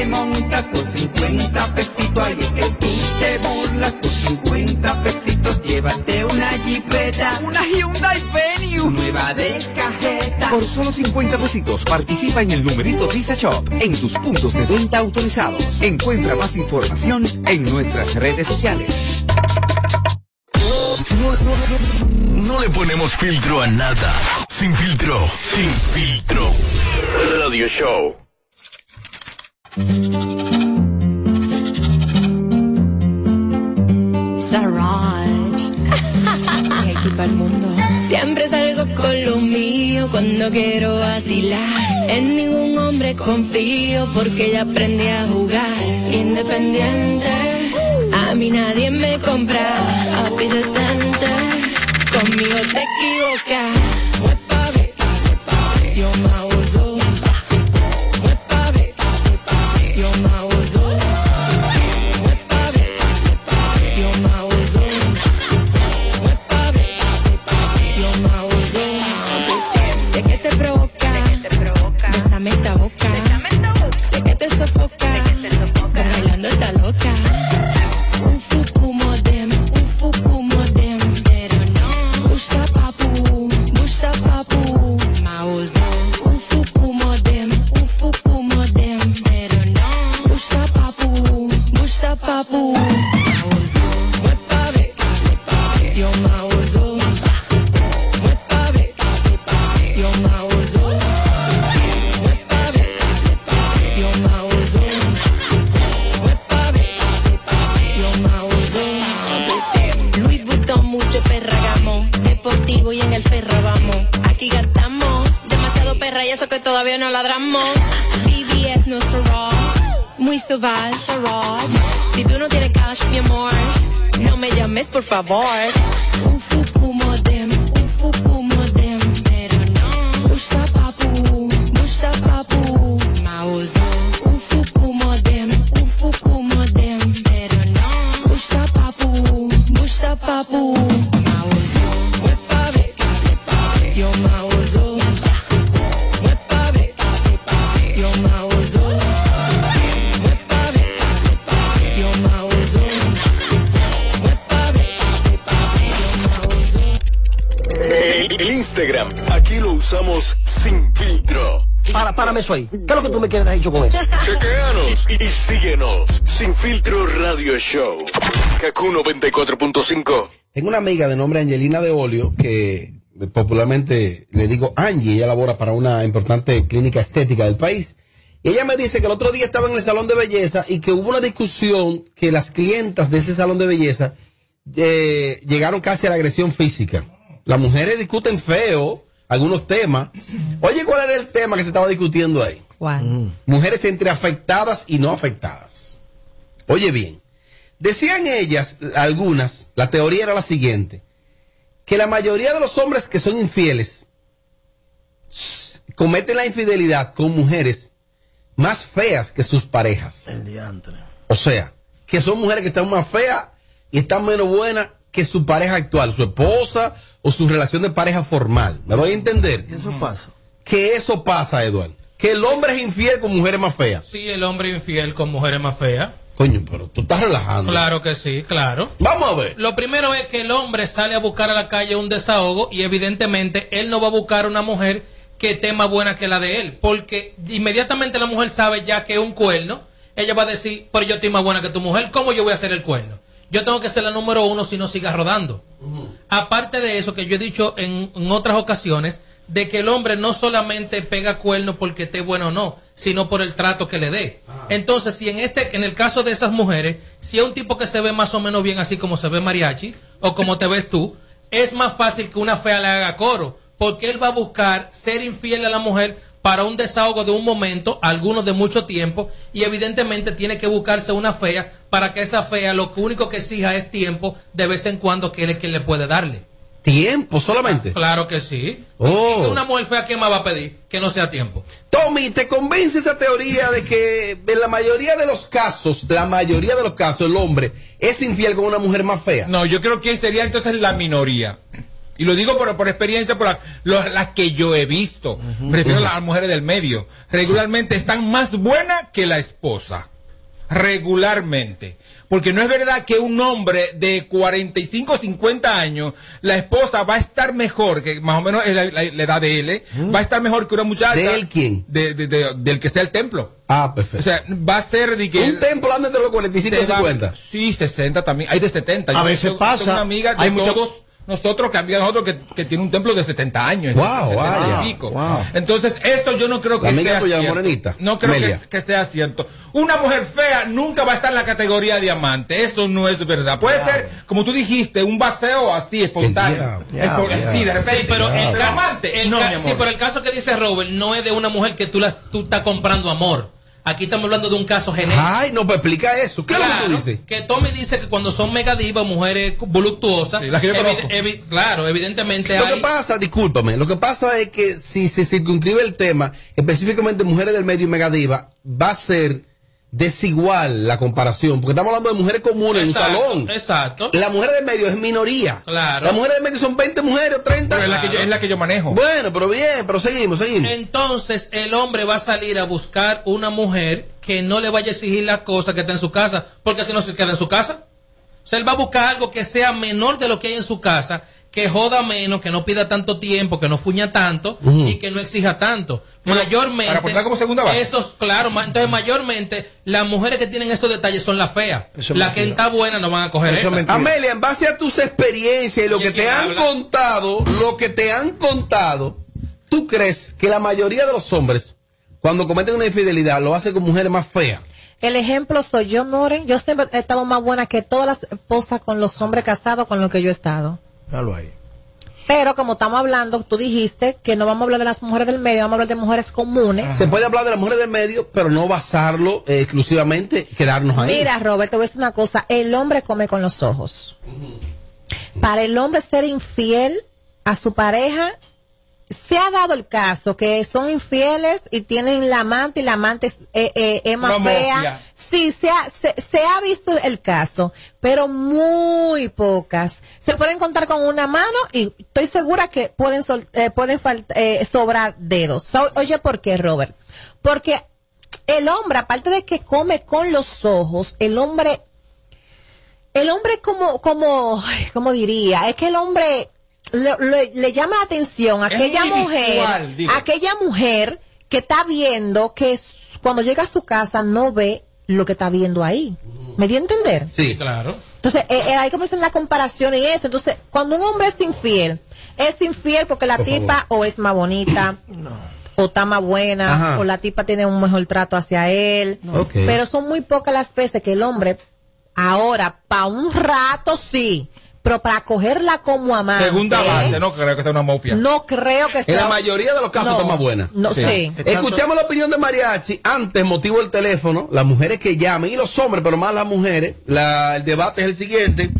te montas por 50 pesitos. Ahí es que tú te burlas por 50 pesitos. Llévate una jipeta, Una Hyundai Venue. nueva de cajeta. Por solo 50 pesitos participa en el numerito Visa Shop en tus puntos de venta autorizados. Encuentra más información en nuestras redes sociales. No le ponemos filtro a nada. Sin filtro, sin filtro. Radio Show. El mundo. Siempre salgo con lo mío cuando quiero vacilar. En ningún hombre confío porque ya aprendí a jugar. Independiente, a mí nadie me compra. Detente, conmigo te equivocas. Yo me llames por Eso ahí. ¿Qué es lo que tú me quieres dicho con eso? Chequeanos y, y síguenos. Sin filtro radio show. Kaku 94.5. Tengo una amiga de nombre Angelina de Olio que popularmente le digo Angie, ella labora para una importante clínica estética del país. Y ella me dice que el otro día estaba en el salón de belleza y que hubo una discusión que las clientas de ese salón de belleza eh, llegaron casi a la agresión física. Las mujeres discuten feo algunos temas. Oye, ¿cuál era el tema que se estaba discutiendo ahí? Mujeres entre afectadas y no afectadas. Oye bien, decían ellas, algunas, la teoría era la siguiente, que la mayoría de los hombres que son infieles cometen la infidelidad con mujeres más feas que sus parejas. El diantre. O sea, que son mujeres que están más feas y están menos buenas que su pareja actual, su esposa o su relación de pareja formal. ¿Me doy a entender? ¿Y eso pasa? Que eso pasa, Eduardo. Que el hombre es infiel con mujeres más feas. Sí, el hombre infiel con mujeres más feas. Coño, pero tú estás relajando. Claro que sí, claro. Vamos a ver. Lo primero es que el hombre sale a buscar a la calle un desahogo y evidentemente él no va a buscar una mujer que esté más buena que la de él, porque inmediatamente la mujer sabe ya que es un cuerno, ella va a decir, pero yo estoy más buena que tu mujer, ¿cómo yo voy a hacer el cuerno? Yo tengo que ser la número uno si no siga rodando. Aparte de eso, que yo he dicho en, en otras ocasiones, de que el hombre no solamente pega cuernos porque esté bueno o no, sino por el trato que le dé. Entonces, si en este, en el caso de esas mujeres, si es un tipo que se ve más o menos bien así como se ve mariachi, o como te ves tú, es más fácil que una fea le haga coro, porque él va a buscar ser infiel a la mujer para un desahogo de un momento, algunos de mucho tiempo, y evidentemente tiene que buscarse una fea para que esa fea lo único que exija es tiempo de vez en cuando que él es quien le puede darle. ¿Tiempo solamente? Claro que sí. Oh. ¿Y Una mujer fea, ¿qué más va a pedir? Que no sea tiempo. Tommy, ¿te convence esa teoría de que en la mayoría de los casos, la mayoría de los casos, el hombre es infiel con una mujer más fea? No, yo creo que sería entonces la minoría. Y lo digo por, por experiencia, por la- lo- las que yo he visto. Me refiero a las mujeres del medio. Regularmente están más buenas que la esposa. Regularmente. Porque no es verdad que un hombre de 45 o 50 años, la esposa va a estar mejor, que más o menos es la, la- la edad de él, ¿eh? va a estar mejor que una muchacha. ¿De él quién? De- de- de- del que sea el templo. Ah, perfecto. O sea, va a ser de que... Un templo anda entre los 45 y Se va- 50. Sí, 60 también. Hay de 70. A Yo veces tengo- pasa. tengo una amiga de Hay mucha- todos nosotros, de nosotros, que, que tiene un templo de 70 años. Wow, 70 y vaya, pico. wow. Entonces, esto yo no creo que La amiga sea tuya, cierto. morenita, No creo que, sea cierto. Una mujer fea nunca va a estar en la categoría diamante. Eso no es verdad. Puede ser, como tú dijiste, un vaceo así espontáneo. Sí, de repente. Sí, pero el, diamante. el no, ca- mi amor. sí, pero el caso que dice Robert no es de una mujer que tú, las, tú estás comprando amor. Aquí estamos hablando de un caso genérico. Ay, no, pues explica eso. ¿Qué es lo que tú dices? que Tommy dice que cuando son mega divas, mujeres voluptuosas, Sí, las que yo evi- conozco. evi- claro, evidentemente Lo que pasa, discúlpame, lo que pasa es que si se circunscribe el tema, específicamente mujeres del medio y megadiva, va a ser desigual la comparación, porque estamos hablando de mujeres comunes Exacto, en un salón. Exacto. La mujer del medio es minoría. Claro. Las mujeres del medio son 20 mujeres o 30. Pero es la, que yo, es la que yo manejo. Bueno, pero bien, pero seguimos, seguimos. Entonces el hombre va a salir a buscar una mujer que no le vaya a exigir las cosas que está en su casa, porque si no se queda en su casa. O sea, él va a buscar algo que sea menor de lo que hay en su casa, que joda menos, que no pida tanto tiempo, que no fuña tanto y que no exija tanto. mayormente. para aportar como segunda base. Esos, claro, ma- entonces mayormente las mujeres que tienen esos detalles son las feas. Eso Las que está buena no van a coger Eso esa. Amelia, en base a tus experiencias y lo Oye, que te ¿quién han habla? contado, lo que te han contado, ¿tú crees que la mayoría de los hombres, cuando cometen una infidelidad, lo hacen con mujeres más feas? El ejemplo soy yo, More. Yo siempre he estado más buena que todas las esposas con los hombres casados con los que yo he estado. Dalo ahí. Pero como estamos hablando, tú dijiste que no vamos a hablar de las mujeres del medio, vamos a hablar de mujeres comunes. Se puede hablar de las mujeres del medio, pero no basarlo eh, exclusivamente, quedarnos ahí. Mira, Robert, te voy a decir una cosa. El hombre come con los ojos. Para el hombre ser infiel a su pareja se ha dado el caso que son infieles y tienen la amante y la amante es, eh, eh, es más fea. Sí, se ha, se, se ha visto el caso, pero muy pocas. Se pueden contar con una mano y estoy segura que pueden, sol- eh, pueden eh, sobrar dedos. So- oye, ¿por qué, Robert? Porque el hombre, aparte de que come con los ojos, el hombre el hombre como, como, ay, ¿cómo diría? Es que el hombre le, le- le llama la atención a aquella mujer, aquella mujer que está viendo que cuando llega a su casa no ve lo que está viendo ahí. ¿Me dio a entender? Sí, claro. Entonces, eh, eh, ahí comienzan la comparación y eso. Entonces, cuando un hombre es infiel, es infiel porque la Por tipa o es más bonita, o está más buena, Ajá. o la tipa tiene un mejor trato hacia él. Pero son muy pocas las veces que el hombre, ahora, para un rato sí, pero para cogerla como amante. Segunda base, no creo que sea una mafia. No creo que sea. En la mayoría de los casos No, está más buena. No, sí. Escuchamos la opinión de Mariachi. Antes, motivo del teléfono, las mujeres que llamen y los hombres, pero más las mujeres. La- el debate es el siguiente.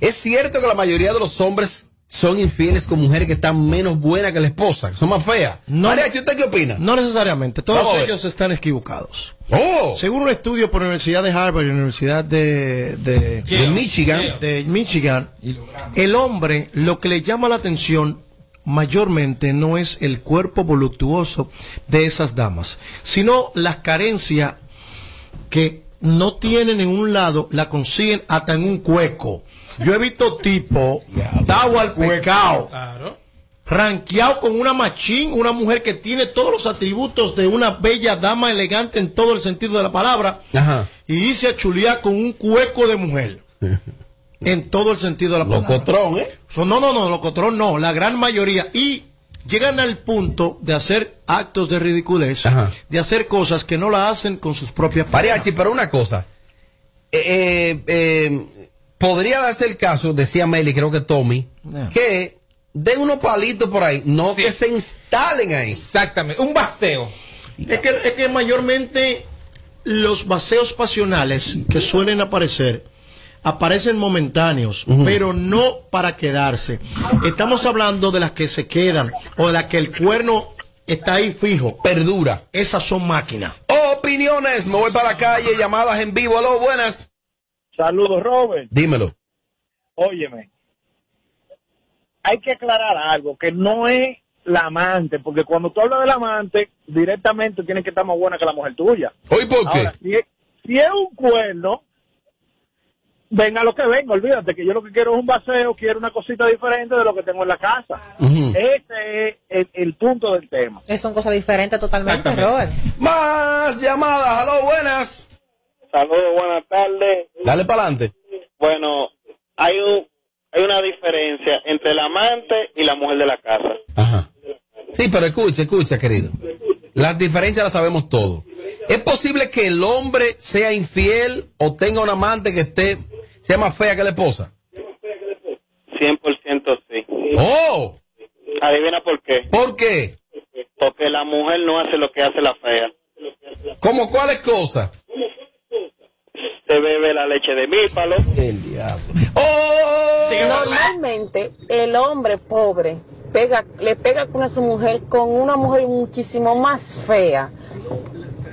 Es cierto que la mayoría de los hombres son infieles con mujeres que están menos buenas que la esposa, que son más feas. Mariachi, ¿usted qué opina? No necesariamente, todos ellos están equivocados. Oh. Según un estudio por la Universidad de Harvard y la Universidad de, de, De Michigan. de Michigan, el hombre lo que le llama la atención mayormente no es el cuerpo voluptuoso de esas damas, sino las carencias que no tienen en un lado, la consiguen hasta en un cueco. Yo he visto tipo, dado al pecado, ranqueado con una machín, una mujer que tiene todos los atributos de una bella dama elegante en todo el sentido de la palabra, Ajá. y dice a chulear con un cueco de mujer. En todo el sentido de la palabra. Locotrón, ¿eh? So, no, no, no, locotrón no, la gran mayoría. Y llegan al punto de hacer actos de ridiculez, de hacer cosas que no la hacen con sus propias Mariachi, pero una cosa. Eh, eh, eh, podría darse el caso, decía Meli, creo que Tommy, que den unos palitos por ahí, no que se instalen ahí. Exactamente, un baseo. Es que, es que mayormente los vaceos pasionales que suelen aparecer aparecen momentáneos, pero no para quedarse. Estamos hablando de las que se quedan o de las que el cuerno está ahí fijo. Perdura. Esas son máquinas. Opiniones, me voy para la calle, llamadas en vivo, aló, buenas. Saludos, Robert. Dímelo. Óyeme, hay que aclarar algo, que no es la amante, porque cuando tú hablas del amante, directamente tiene que estar más buena que la mujer tuya. ¿Hoy por qué? Ahora, si es, si es un cuerno, venga lo que venga, olvídate que yo lo que quiero es un baseo, quiero una cosita diferente de lo que tengo en la casa. Ese es el, el punto del tema. Es son cosas diferentes totalmente, Robert. Más llamadas, aló, buenas. Saludos, buenas tardes. Dale para adelante. Bueno, hay un, hay una diferencia entre el amante y la mujer de la casa. Sí, pero escucha, escucha, querido. Las diferencias las sabemos todos. ¿Es posible que el hombre sea infiel o tenga una amante que esté, sea más fea que la esposa? 100% sí. ¡Oh! Adivina por qué. ¿Por qué? Porque la mujer no hace lo que hace la fea. ¿Cómo cuáles cosas? Se bebe la leche de mípalo. El diablo. Normalmente el hombre pobre pega, le pega con a su mujer con una mujer muchísimo más fea.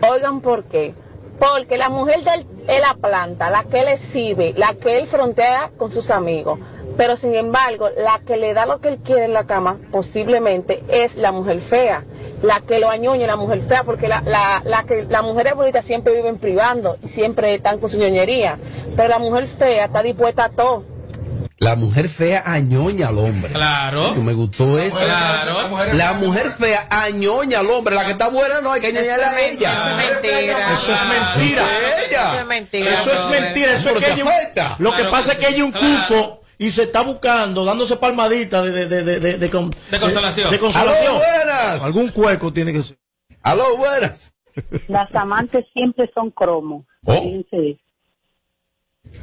Oigan por qué. Porque la mujer de él es la planta, la que él exhibe, la que él frontea con sus amigos. Pero sin embargo, la que le da lo que él quiere en la cama, posiblemente, es la mujer fea. La que lo añoña es la mujer fea, porque la, la, la que, las mujeres bonitas siempre viven privando y siempre están con su ñoñería. Pero la mujer fea está dispuesta a todo. La mujer fea añoña al hombre. Claro. Me gustó eso. Claro. La mujer fea añoña al hombre. La que está buena no hay que añoñarle a ella. Eso es mentira. Eso es mentira. Eso es ella. Eso es mentira. Eso es mentira. Eso es que ella, lo que pasa es que ella es un claro. cuco y se está buscando, dándose palmaditas de, de, de, de, de, de con- De consolación. de consolación. Aló, buenas. Algún cueco tiene que ser. Aló, buenas. Las amantes siempre son cromos. Oh.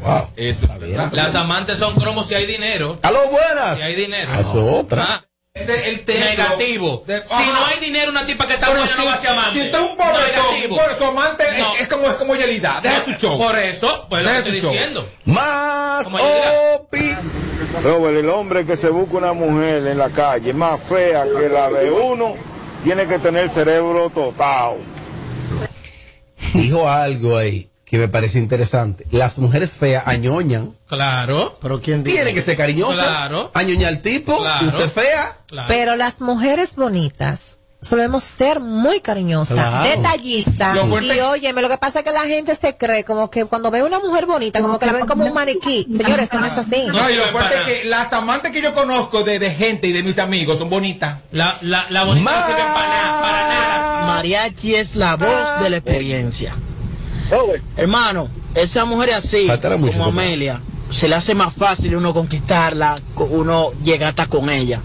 Wow. Esto, Las amantes son cromos si hay dinero. Aló, buenas. Si hay dinero. Ah, eso es otra. El templo negativo. de- si Ajá. no hay dinero, una tipa que está buena no si- va a ser amante. Si usted es un por su amante es- No. es, como, es como Yelida. Deja su show. Por eso, pues lo que estoy show. diciendo. Más opi. Robert, el hombre que se busca una mujer en la calle más fea que la de uno, tiene que tener el cerebro totado. Dijo algo ahí que me pareció interesante. Las mujeres feas añoñan. Claro. Pero quién Tiene que ser cariñosa. Claro. Añoña al tipo. Claro. Usted fea. Pero las mujeres bonitas solemos ser muy cariñosas, Claro. detallistas. Y óyeme, lo que pasa es que la gente se cree como que cuando ve una mujer bonita, como que la ven como un maniquí. Señores, eso no es así. No, y lo fuerte es que las amantes que yo conozco de, de gente y de mis amigos son bonitas. La, la, la bonita para nada, para nada. Mariachi es la voz de la experiencia. Hermano, esa mujer así, mucho, como papá. Amelia, se le hace más fácil uno conquistarla, co- uno llega hasta con ella.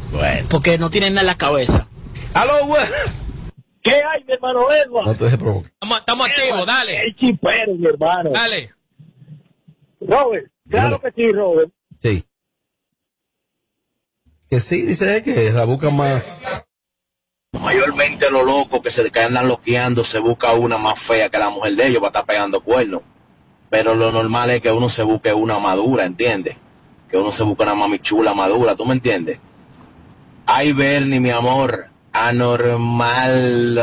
Porque no tiene nada en la cabeza. ¡Aló, buenas! ¿Qué hay, mi hermano Edward? No te dejes provocar. Estamos, estamos activos, dale. El chipero, mi hermano. Dale. Robert, claro que sí, Robert. Sí. Que sí, dice que la busca más. Mayormente los locos que se que andan loqueando se busca una más fea que la mujer de ellos para estar pegando cuernos. Pero lo normal es que uno se busque una madura, ¿entiendes? Que uno se busque una mami chula madura, ¿tú me entiendes? Ay, Bernie, mi amor, anormal.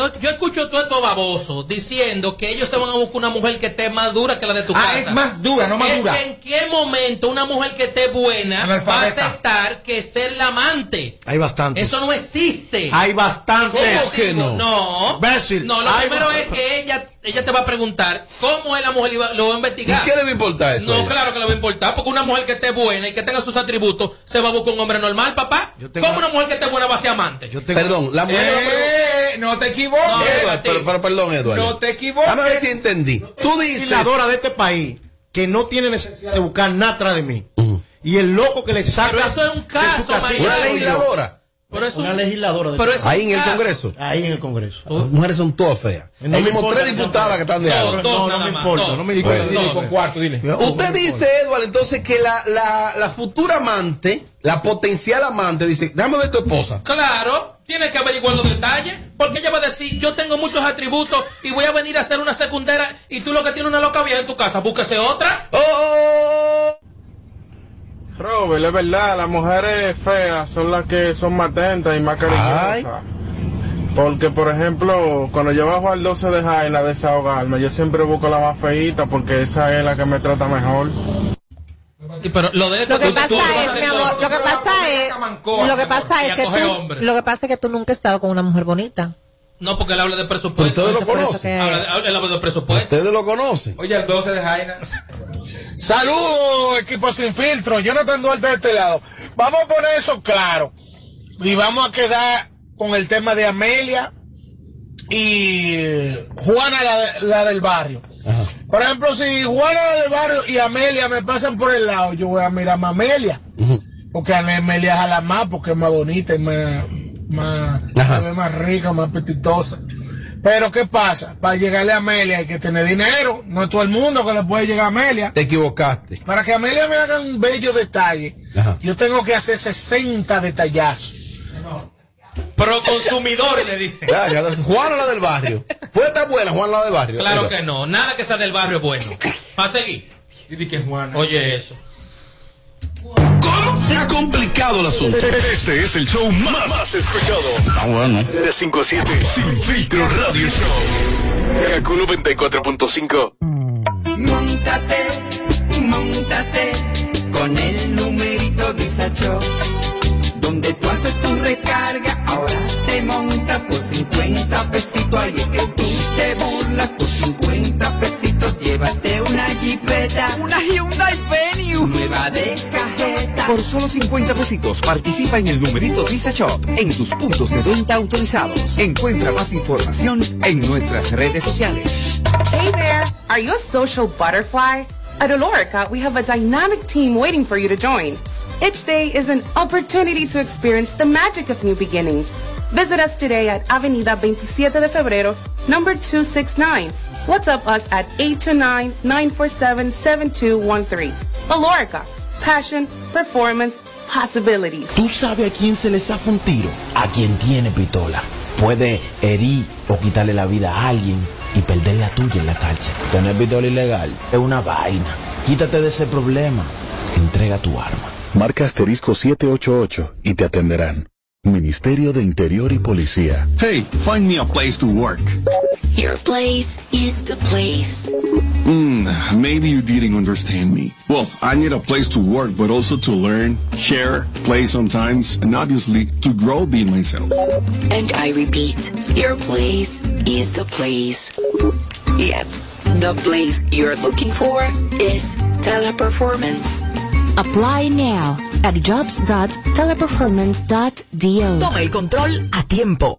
Yo, yo escucho todo esto baboso diciendo que ellos se van a buscar una mujer que esté más dura que la de tu Ah, casa. es más dura, no más Es dura. que en qué momento una mujer que esté buena va a aceptar que ser la amante. Hay bastantes. Eso no existe. Hay bastantes. ¿Cómo que no? No. Imbécil. No, lo Hay primero es que ella, ella te va a preguntar cómo es la mujer y va- lo va a investigar. ¿Y qué le va a importar eso No, ella? claro que le va a importar, porque una mujer que esté buena y que tenga sus atributos se va a buscar un hombre normal, papá. ¿Cómo una mujer que esté buena va a ser amante? Perdón, la mujer. Eh, no te equivoques. Edward, pero, pero perdón, Eduardo. No te equivoques. Vamos a ver si entendí. Tú dices. legisladora de este país que no tiene necesidad de buscar nada atrás de mí. Y el loco que le saca. Pero eso es un de su caso. Una legisladora. Pero es Una un- legisladora. de pero es Ahí en el. Congreso. Ahí en el Congreso. Las mujeres son todas feas. No Hay como tres diputadas que están de algo. No, no me importa, no me importa. con, dile, con cuarto, dile. Usted dice, Eduardo, entonces que la, la, la futura amante, la potencial amante, dice, déjame ver tu esposa. Claro, tiene que averiguar los detalles, porque ella va a decir, yo tengo muchos atributos y voy a venir a hacer una secundaria y tú lo que tienes una loca vieja en tu casa, búsquese otra. ¡Oh! Robert, es verdad, las mujeres feas son las que son más atentas y más cariñosas. Porque, por ejemplo, cuando yo bajo al 12 de Jaina a desahogarme, yo siempre busco la más feita porque esa es la que me trata mejor. Sí, pero lo de Lo que tú- pasa tú- es, mi amor, lo que pasa es, lo que pasa es que tú, lo que pasa es que tú nunca has estado con una mujer bonita. No, porque él habla de presupuesto. Ustedes lo conocen. que- Habla de- habla de presupuesto. Ustedes lo conocen. Oye, el 12 de Jaina. Saludos, equipo sin filtro. Jonathan Duarte de este lado. Vamos a poner eso claro. Y vamos a quedar con el tema de Amelia y Juana, la, la del barrio. Por ejemplo, si Juana la del barrio y Amelia me pasan por el lado, yo voy a mirar más a Amelia. Porque Amelia es a la más, porque es más bonita y más, más, se ve más rica, más apetitosa. Pero ¿qué pasa? Para llegarle a Amelia hay que tener dinero. No es todo el mundo que le puede llegar a Amelia. Te equivocaste. Para que Amelia me haga un bello detalle, Ajá. yo tengo que hacer 60 detallazos. Pro consumidor, le ya, Juana la del barrio. Puede estar buena, Juana la del barrio. Claro que no, nada que sea del barrio es bueno. Va a seguir. Y di que Juana. Oye eso. ¿Cómo se ha complicado el asunto? Este es el show más, más escuchado. Ah, bueno. De 5 a 7, Sin Filtro Radio Show. Kaku 94.5. Montate, montate con el numerito Disacho. Donde tú haces tu recarga, ahora te montas por 50 pesitos. Ahí es que tú te burlas por 50 pesitos. Llévate una jipeta, una Hyundai Venue, nueva de. Por solo 50 pesitos participa en el numerito Visa Shop en tus puntos de venta autorizados. Encuentra más información en nuestras redes sociales. Hey there! Are you a social butterfly? At Olorica, we have a dynamic team waiting for you to join. Each day is an opportunity to experience the magic of new beginnings. Visit us today at Avenida 27 de Febrero, number 269. WhatsApp us at 829-947-7213. Olorica, passion, performance, possibilities. ¿Tú sabes a quién se le zafa un tiro? A quien tiene pistola. Puede herir o quitarle la vida a alguien y perder la tuya en la cárcel. Tener pistola ilegal es una vaina. Quítate de ese problema. Entrega tu arma. Marca asterisco 788 y te atenderán. Ministerio de Interior y Policía. Hey, find me a place to work. Your place is the place. Hmm, maybe you didn't understand me. Well, I need a place to work, but also to learn, share, play sometimes, and obviously to grow being myself. And I repeat, your place is the place. Yep, the place you're looking for is teleperformance. Apply now at jobs.teleperformance.do. Toma el control a tiempo.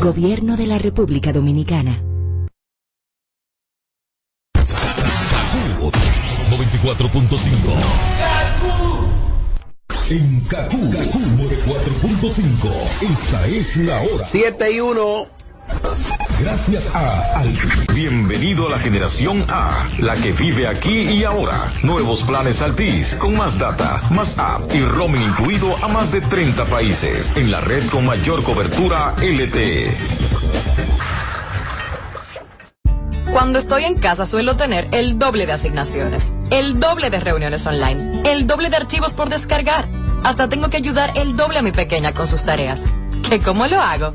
Gobierno de la República Dominicana. 94.5 En Kaku, 4.5 Esta es la hora 7 y 1 Gracias a Al. Bienvenido a la generación A, la que vive aquí y ahora. Nuevos planes Altis, con más data, más app y roaming incluido a más de 30 países. En la red con mayor cobertura LTE. Cuando estoy en casa suelo tener el doble de asignaciones, el doble de reuniones online, el doble de archivos por descargar. Hasta tengo que ayudar el doble a mi pequeña con sus tareas. ¿Qué cómo lo hago?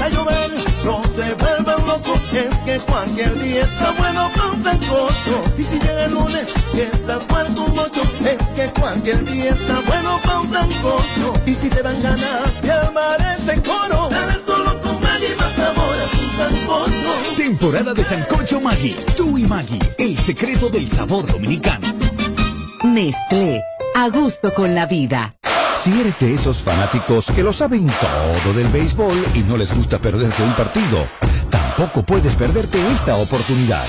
Que cualquier día está bueno con sancocho. Y si llega el lunes y estás muerto un mocho, es que cualquier día está bueno con sancocho. Y si te dan ganas de armar ese coro, debes solo comer y más sabor a tu sancocho. Temporada de Sancocho Maggi. Tú y Maggi, el secreto del sabor dominicano. Nestlé. A gusto con la vida. Si eres de esos fanáticos que lo saben todo del béisbol y no les gusta perderse un partido, tampoco puedes perderte esta oportunidad.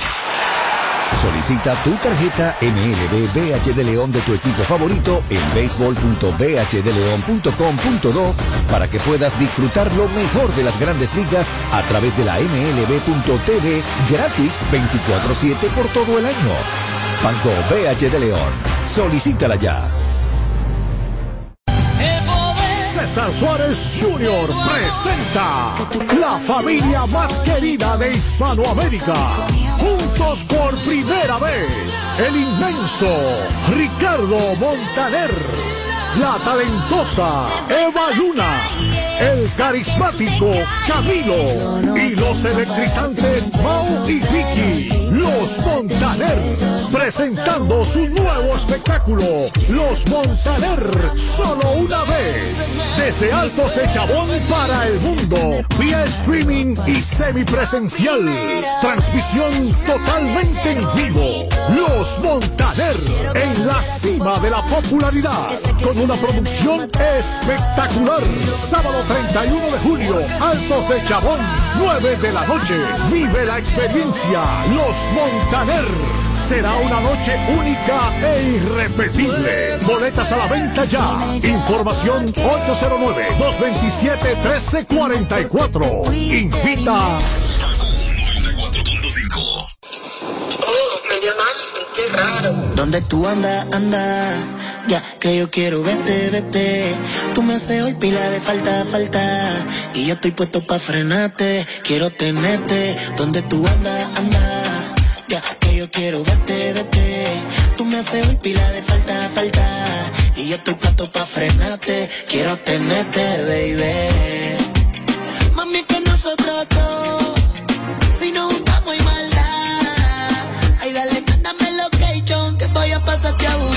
Solicita tu tarjeta MLB BH de León de tu equipo favorito en béisbol.bhdeleon.com.do para que puedas disfrutar lo mejor de las grandes ligas a través de la MLB.tv gratis 24-7 por todo el año. Banco BH de León. Solicítala ya. César Suárez Jr. presenta la familia más querida de Hispanoamérica. Juntos por primera vez, el inmenso Ricardo Montaner, la talentosa Eva Luna, el carismático Camilo y los electrizantes Mau y Vicky, los Montaner, presentando su nuevo espectáculo, Los Montaner, solo una vez, desde Altos de Chabón para el mundo, vía streaming y semipresencial, transmisión totalmente en vivo, Los Montaner, en la cima de la popularidad, con una producción espectacular, sábado 31 de julio, Altos de Chabón, 9 de la noche. Vive la experiencia. Los Montaner. Será una noche única e irrepetible. Boletas a la venta ya. Información 809-227-1344. Invita. Oh. Donde tú andas, anda, ya que yo quiero verte, vete. Tú me haces hoy pila de falta, falta. Y yo estoy puesto pa' frenarte, quiero tenerte. Donde tú andas, anda, que yo quiero verte, vete. Tú me haces hoy pila de falta, falta. Y yo tu plato pa' frenarte. Quiero tenerte, baby. Mami, que nosotros dos. Si nos juntamos y maldad. Ay, dale, mándame location que voy a pasarte a buscar.